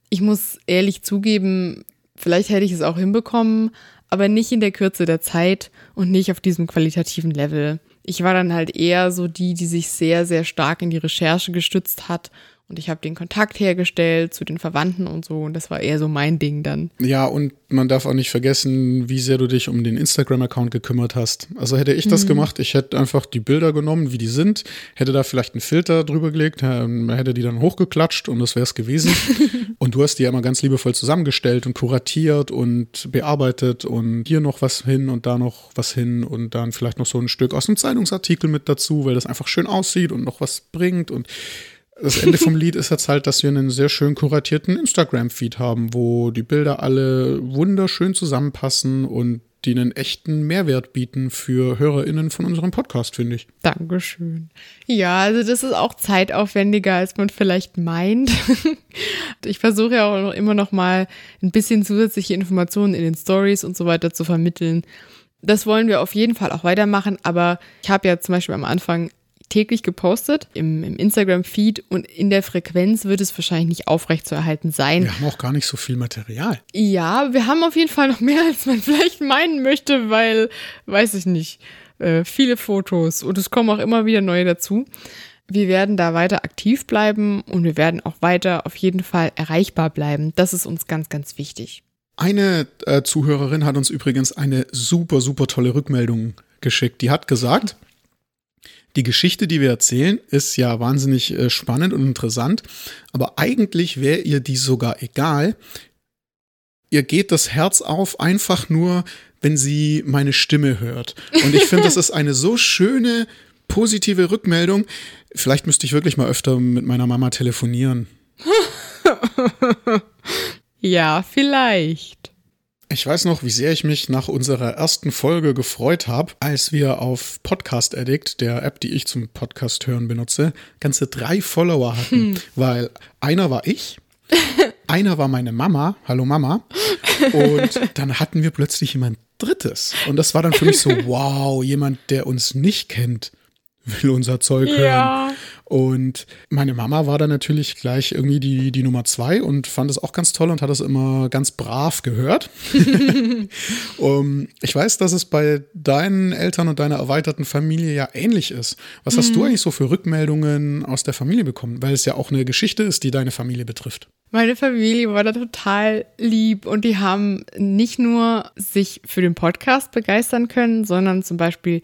ich muss ehrlich zugeben, vielleicht hätte ich es auch hinbekommen, aber nicht in der Kürze der Zeit und nicht auf diesem qualitativen Level. Ich war dann halt eher so die, die sich sehr, sehr stark in die Recherche gestützt hat und ich habe den Kontakt hergestellt zu den Verwandten und so. Und das war eher so mein Ding dann. Ja, und man darf auch nicht vergessen, wie sehr du dich um den Instagram-Account gekümmert hast. Also hätte ich das mhm. gemacht, ich hätte einfach die Bilder genommen, wie die sind, hätte da vielleicht einen Filter drüber gelegt, hätte die dann hochgeklatscht und das wäre es gewesen. und du hast die ja immer ganz liebevoll zusammengestellt und kuratiert und bearbeitet und hier noch was hin und da noch was hin und dann vielleicht noch so ein Stück aus einem Zeitungsartikel mit dazu, weil das einfach schön aussieht und noch was bringt und das Ende vom Lied ist jetzt halt, dass wir einen sehr schön kuratierten Instagram-Feed haben, wo die Bilder alle wunderschön zusammenpassen und die einen echten Mehrwert bieten für HörerInnen von unserem Podcast, finde ich. Dankeschön. Ja, also das ist auch zeitaufwendiger, als man vielleicht meint. ich versuche ja auch immer noch mal ein bisschen zusätzliche Informationen in den Stories und so weiter zu vermitteln. Das wollen wir auf jeden Fall auch weitermachen, aber ich habe ja zum Beispiel am Anfang täglich gepostet im, im Instagram-Feed und in der Frequenz wird es wahrscheinlich nicht aufrechtzuerhalten sein. Wir haben auch gar nicht so viel Material. Ja, wir haben auf jeden Fall noch mehr, als man vielleicht meinen möchte, weil, weiß ich nicht, äh, viele Fotos und es kommen auch immer wieder neue dazu. Wir werden da weiter aktiv bleiben und wir werden auch weiter auf jeden Fall erreichbar bleiben. Das ist uns ganz, ganz wichtig. Eine äh, Zuhörerin hat uns übrigens eine super, super tolle Rückmeldung geschickt. Die hat gesagt, Die Geschichte, die wir erzählen, ist ja wahnsinnig äh, spannend und interessant, aber eigentlich wäre ihr die sogar egal. Ihr geht das Herz auf einfach nur, wenn sie meine Stimme hört. Und ich finde, das ist eine so schöne, positive Rückmeldung. Vielleicht müsste ich wirklich mal öfter mit meiner Mama telefonieren. ja, vielleicht. Ich weiß noch, wie sehr ich mich nach unserer ersten Folge gefreut habe, als wir auf Podcast Addict, der App, die ich zum Podcast hören benutze, ganze drei Follower hatten. Hm. Weil einer war ich, einer war meine Mama, hallo Mama, und dann hatten wir plötzlich jemand Drittes. Und das war dann für mich so, wow, jemand, der uns nicht kennt, will unser Zeug hören. Ja. Und meine Mama war dann natürlich gleich irgendwie die, die Nummer zwei und fand es auch ganz toll und hat es immer ganz brav gehört. um, ich weiß, dass es bei deinen Eltern und deiner erweiterten Familie ja ähnlich ist. Was mhm. hast du mhm. eigentlich so für Rückmeldungen aus der Familie bekommen? Weil es ja auch eine Geschichte ist, die deine Familie betrifft. Meine Familie war da total lieb und die haben nicht nur sich für den Podcast begeistern können, sondern zum Beispiel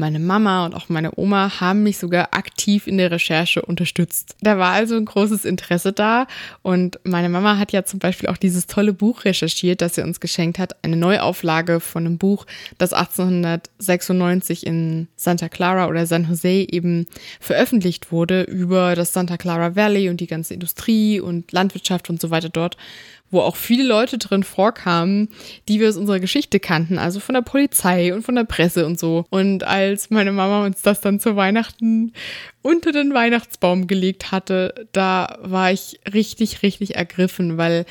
meine Mama und auch meine Oma haben mich sogar aktiv in der Recherche unterstützt. Da war also ein großes Interesse da und meine Mama hat ja zum Beispiel auch dieses tolle Buch recherchiert, das sie uns geschenkt hat, eine Neuauflage von einem Buch, das 1896 in Santa Clara oder San Jose eben veröffentlicht wurde über das Santa Clara Valley und die ganze Industrie und Landwirtschaft und so weiter dort wo auch viele Leute drin vorkamen, die wir aus unserer Geschichte kannten, also von der Polizei und von der Presse und so. Und als meine Mama uns das dann zu Weihnachten unter den Weihnachtsbaum gelegt hatte, da war ich richtig, richtig ergriffen, weil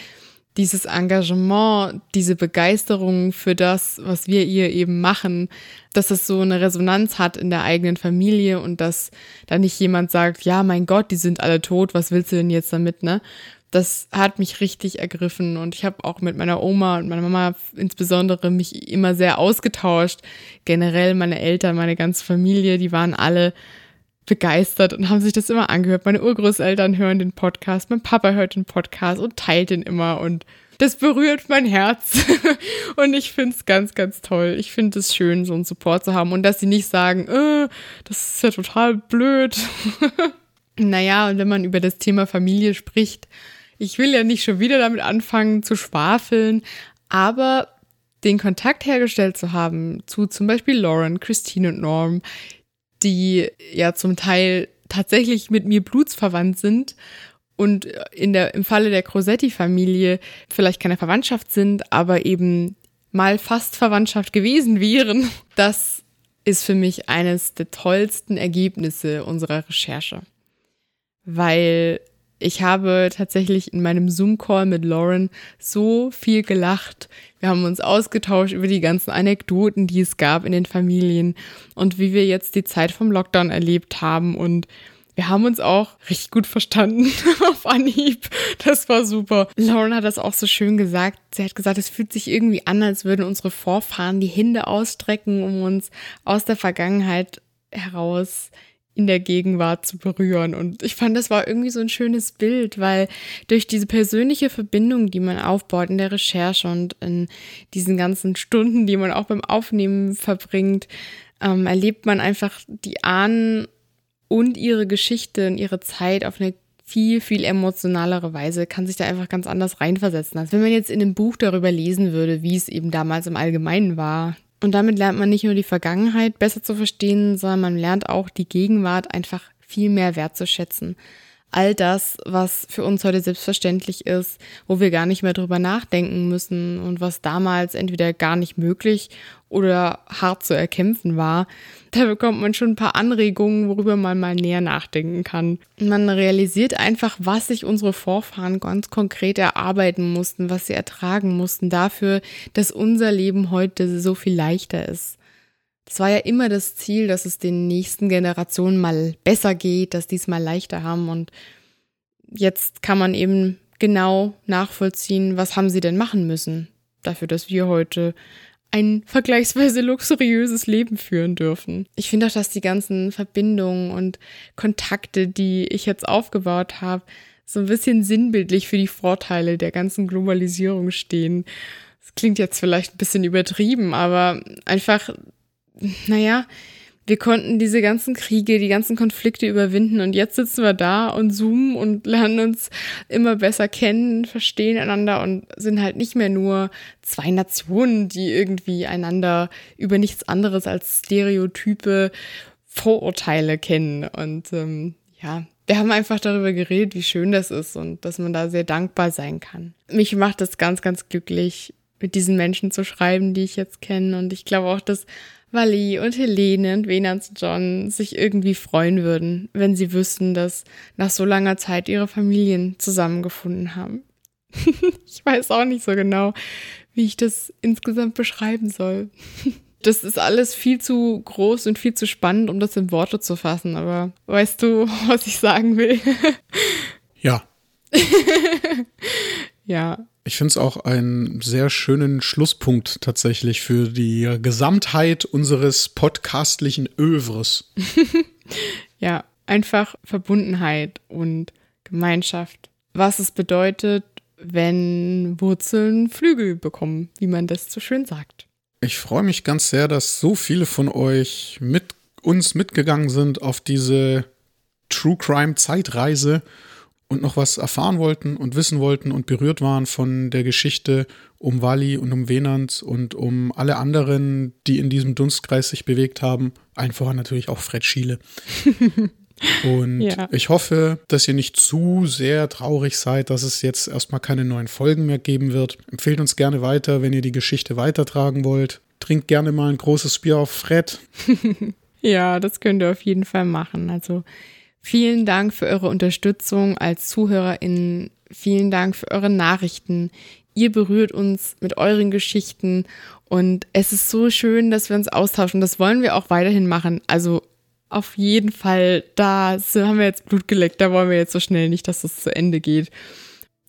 dieses Engagement, diese Begeisterung für das, was wir ihr eben machen, dass es so eine Resonanz hat in der eigenen Familie und dass da nicht jemand sagt, ja, mein Gott, die sind alle tot, was willst du denn jetzt damit, ne? Das hat mich richtig ergriffen und ich habe auch mit meiner Oma und meiner Mama insbesondere mich immer sehr ausgetauscht. Generell meine Eltern, meine ganze Familie, die waren alle begeistert und haben sich das immer angehört. Meine Urgroßeltern hören den Podcast, mein Papa hört den Podcast und teilt den immer und das berührt mein Herz. und ich finde es ganz, ganz toll. Ich finde es schön, so einen Support zu haben und dass sie nicht sagen, äh, das ist ja total blöd. naja, und wenn man über das Thema Familie spricht, ich will ja nicht schon wieder damit anfangen zu schwafeln, aber den Kontakt hergestellt zu haben zu zum Beispiel Lauren, Christine und Norm, die ja zum Teil tatsächlich mit mir blutsverwandt sind und in der, im Falle der Crosetti-Familie vielleicht keine Verwandtschaft sind, aber eben mal fast Verwandtschaft gewesen wären, das ist für mich eines der tollsten Ergebnisse unserer Recherche. Weil ich habe tatsächlich in meinem Zoom-Call mit Lauren so viel gelacht. Wir haben uns ausgetauscht über die ganzen Anekdoten, die es gab in den Familien und wie wir jetzt die Zeit vom Lockdown erlebt haben. Und wir haben uns auch richtig gut verstanden auf Anhieb. Das war super. Lauren hat das auch so schön gesagt. Sie hat gesagt, es fühlt sich irgendwie an, als würden unsere Vorfahren die Hände ausstrecken, um uns aus der Vergangenheit heraus in der Gegenwart zu berühren. Und ich fand, das war irgendwie so ein schönes Bild, weil durch diese persönliche Verbindung, die man aufbaut in der Recherche und in diesen ganzen Stunden, die man auch beim Aufnehmen verbringt, ähm, erlebt man einfach die Ahnen und ihre Geschichte und ihre Zeit auf eine viel, viel emotionalere Weise, kann sich da einfach ganz anders reinversetzen, als wenn man jetzt in einem Buch darüber lesen würde, wie es eben damals im Allgemeinen war. Und damit lernt man nicht nur die Vergangenheit besser zu verstehen, sondern man lernt auch die Gegenwart einfach viel mehr wertzuschätzen. All das, was für uns heute selbstverständlich ist, wo wir gar nicht mehr drüber nachdenken müssen und was damals entweder gar nicht möglich oder hart zu erkämpfen war, da bekommt man schon ein paar Anregungen, worüber man mal näher nachdenken kann. Man realisiert einfach, was sich unsere Vorfahren ganz konkret erarbeiten mussten, was sie ertragen mussten dafür, dass unser Leben heute so viel leichter ist. Das war ja immer das Ziel, dass es den nächsten Generationen mal besser geht, dass die es mal leichter haben und jetzt kann man eben genau nachvollziehen, was haben sie denn machen müssen dafür, dass wir heute ein vergleichsweise luxuriöses Leben führen dürfen. Ich finde auch, dass die ganzen Verbindungen und Kontakte, die ich jetzt aufgebaut habe, so ein bisschen sinnbildlich für die Vorteile der ganzen Globalisierung stehen. Das klingt jetzt vielleicht ein bisschen übertrieben, aber einfach, naja, wir konnten diese ganzen Kriege, die ganzen Konflikte überwinden und jetzt sitzen wir da und zoomen und lernen uns immer besser kennen, verstehen einander und sind halt nicht mehr nur zwei Nationen, die irgendwie einander über nichts anderes als Stereotype, Vorurteile kennen. Und ähm, ja, wir haben einfach darüber geredet, wie schön das ist und dass man da sehr dankbar sein kann. Mich macht das ganz, ganz glücklich, mit diesen Menschen zu schreiben, die ich jetzt kenne. Und ich glaube auch, dass Wally und Helene und Venans John sich irgendwie freuen würden, wenn sie wüssten, dass nach so langer Zeit ihre Familien zusammengefunden haben. ich weiß auch nicht so genau, wie ich das insgesamt beschreiben soll. Das ist alles viel zu groß und viel zu spannend, um das in Worte zu fassen, aber weißt du, was ich sagen will? ja. ja, ich finde es auch einen sehr schönen Schlusspunkt tatsächlich für die Gesamtheit unseres podcastlichen Övres. ja, einfach Verbundenheit und Gemeinschaft. Was es bedeutet, wenn Wurzeln Flügel bekommen, wie man das so schön sagt. Ich freue mich ganz sehr, dass so viele von euch mit uns mitgegangen sind auf diese True Crime Zeitreise und noch was erfahren wollten und wissen wollten und berührt waren von der Geschichte um Wally und um Venant und um alle anderen, die in diesem Dunstkreis sich bewegt haben. Allen voran natürlich auch Fred Schiele. Und ja. ich hoffe, dass ihr nicht zu sehr traurig seid, dass es jetzt erstmal keine neuen Folgen mehr geben wird. Empfehlt uns gerne weiter, wenn ihr die Geschichte weitertragen wollt. Trinkt gerne mal ein großes Bier auf Fred. ja, das könnt ihr auf jeden Fall machen. Also Vielen Dank für eure Unterstützung als ZuhörerInnen. Vielen Dank für eure Nachrichten. Ihr berührt uns mit euren Geschichten und es ist so schön, dass wir uns austauschen. Das wollen wir auch weiterhin machen. Also auf jeden Fall, da haben wir jetzt Blut geleckt. Da wollen wir jetzt so schnell nicht, dass das zu Ende geht.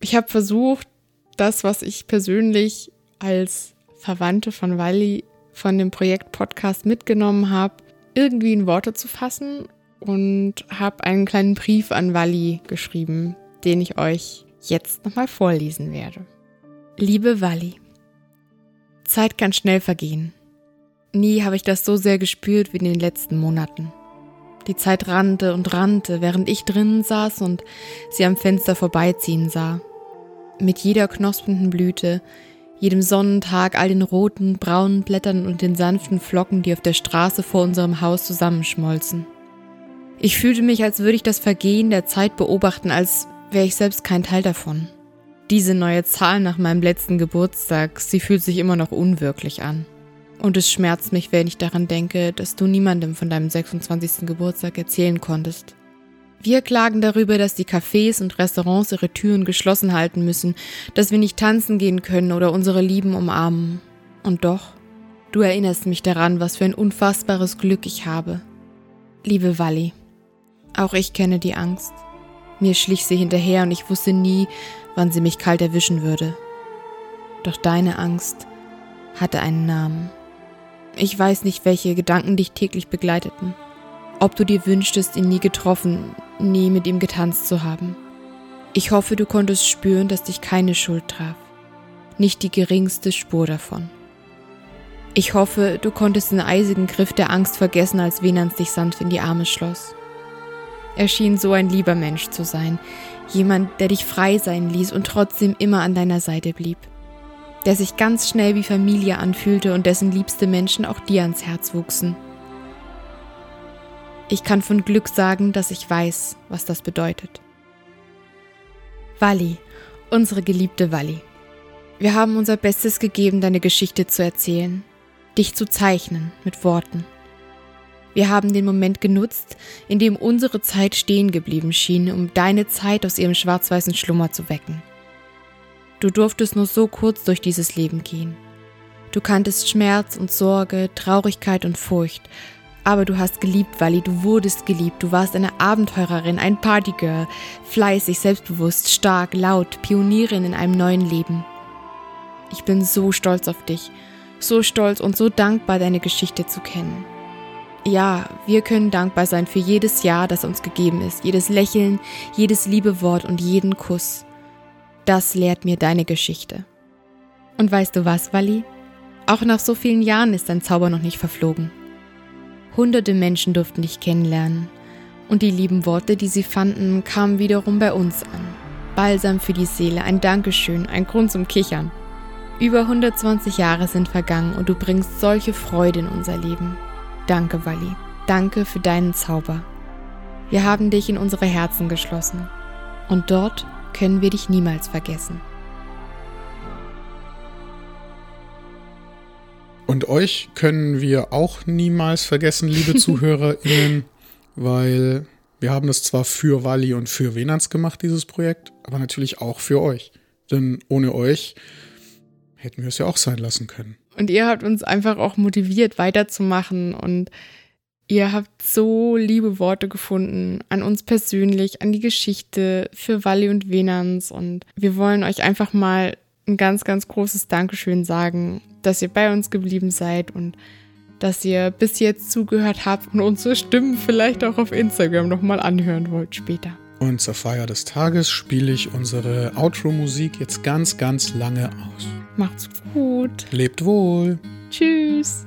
Ich habe versucht, das, was ich persönlich als Verwandte von Wally von dem Projekt Podcast mitgenommen habe, irgendwie in Worte zu fassen und habe einen kleinen Brief an Wally geschrieben, den ich euch jetzt nochmal vorlesen werde. Liebe Wally, Zeit kann schnell vergehen. Nie habe ich das so sehr gespürt wie in den letzten Monaten. Die Zeit rannte und rannte, während ich drinnen saß und sie am Fenster vorbeiziehen sah. Mit jeder knospenden Blüte, jedem Sonnentag, all den roten, braunen Blättern und den sanften Flocken, die auf der Straße vor unserem Haus zusammenschmolzen. Ich fühlte mich, als würde ich das Vergehen der Zeit beobachten, als wäre ich selbst kein Teil davon. Diese neue Zahl nach meinem letzten Geburtstag, sie fühlt sich immer noch unwirklich an. Und es schmerzt mich, wenn ich daran denke, dass du niemandem von deinem 26. Geburtstag erzählen konntest. Wir klagen darüber, dass die Cafés und Restaurants ihre Türen geschlossen halten müssen, dass wir nicht tanzen gehen können oder unsere Lieben umarmen. Und doch, du erinnerst mich daran, was für ein unfassbares Glück ich habe. Liebe Walli, auch ich kenne die Angst. Mir schlich sie hinterher und ich wusste nie, wann sie mich kalt erwischen würde. Doch deine Angst hatte einen Namen. Ich weiß nicht, welche Gedanken dich täglich begleiteten. Ob du dir wünschtest, ihn nie getroffen, nie mit ihm getanzt zu haben. Ich hoffe, du konntest spüren, dass dich keine Schuld traf. Nicht die geringste Spur davon. Ich hoffe, du konntest den eisigen Griff der Angst vergessen, als Venans dich sanft in die Arme schloss. Er schien so ein lieber Mensch zu sein, jemand, der dich frei sein ließ und trotzdem immer an deiner Seite blieb, der sich ganz schnell wie Familie anfühlte und dessen liebste Menschen auch dir ans Herz wuchsen. Ich kann von Glück sagen, dass ich weiß, was das bedeutet. Wally, unsere geliebte Wally. Wir haben unser Bestes gegeben, deine Geschichte zu erzählen, dich zu zeichnen mit Worten. Wir haben den Moment genutzt, in dem unsere Zeit stehen geblieben schien, um deine Zeit aus ihrem schwarz-weißen Schlummer zu wecken. Du durftest nur so kurz durch dieses Leben gehen. Du kanntest Schmerz und Sorge, Traurigkeit und Furcht, aber du hast geliebt, Wally, du wurdest geliebt, du warst eine Abenteurerin, ein Partygirl, fleißig, selbstbewusst, stark, laut, Pionierin in einem neuen Leben. Ich bin so stolz auf dich, so stolz und so dankbar, deine Geschichte zu kennen. Ja, wir können dankbar sein für jedes Jahr, das uns gegeben ist, jedes Lächeln, jedes Liebewort und jeden Kuss. Das lehrt mir deine Geschichte. Und weißt du was, Wally? Auch nach so vielen Jahren ist dein Zauber noch nicht verflogen. Hunderte Menschen durften dich kennenlernen. Und die lieben Worte, die sie fanden, kamen wiederum bei uns an. Balsam für die Seele, ein Dankeschön, ein Grund zum Kichern. Über 120 Jahre sind vergangen und du bringst solche Freude in unser Leben. Danke, Wally. Danke für deinen Zauber. Wir haben dich in unsere Herzen geschlossen. Und dort können wir dich niemals vergessen. Und euch können wir auch niemals vergessen, liebe ZuhörerInnen, weil wir haben es zwar für Wally und für Venans gemacht, dieses Projekt, aber natürlich auch für euch. Denn ohne euch hätten wir es ja auch sein lassen können. Und ihr habt uns einfach auch motiviert, weiterzumachen und ihr habt so liebe Worte gefunden an uns persönlich, an die Geschichte für Wally und Venans und wir wollen euch einfach mal ein ganz, ganz großes Dankeschön sagen, dass ihr bei uns geblieben seid und dass ihr bis jetzt zugehört habt und unsere Stimmen vielleicht auch auf Instagram nochmal anhören wollt später. Und zur Feier des Tages spiele ich unsere Outro-Musik jetzt ganz, ganz lange aus. Macht's gut. Lebt wohl. Tschüss.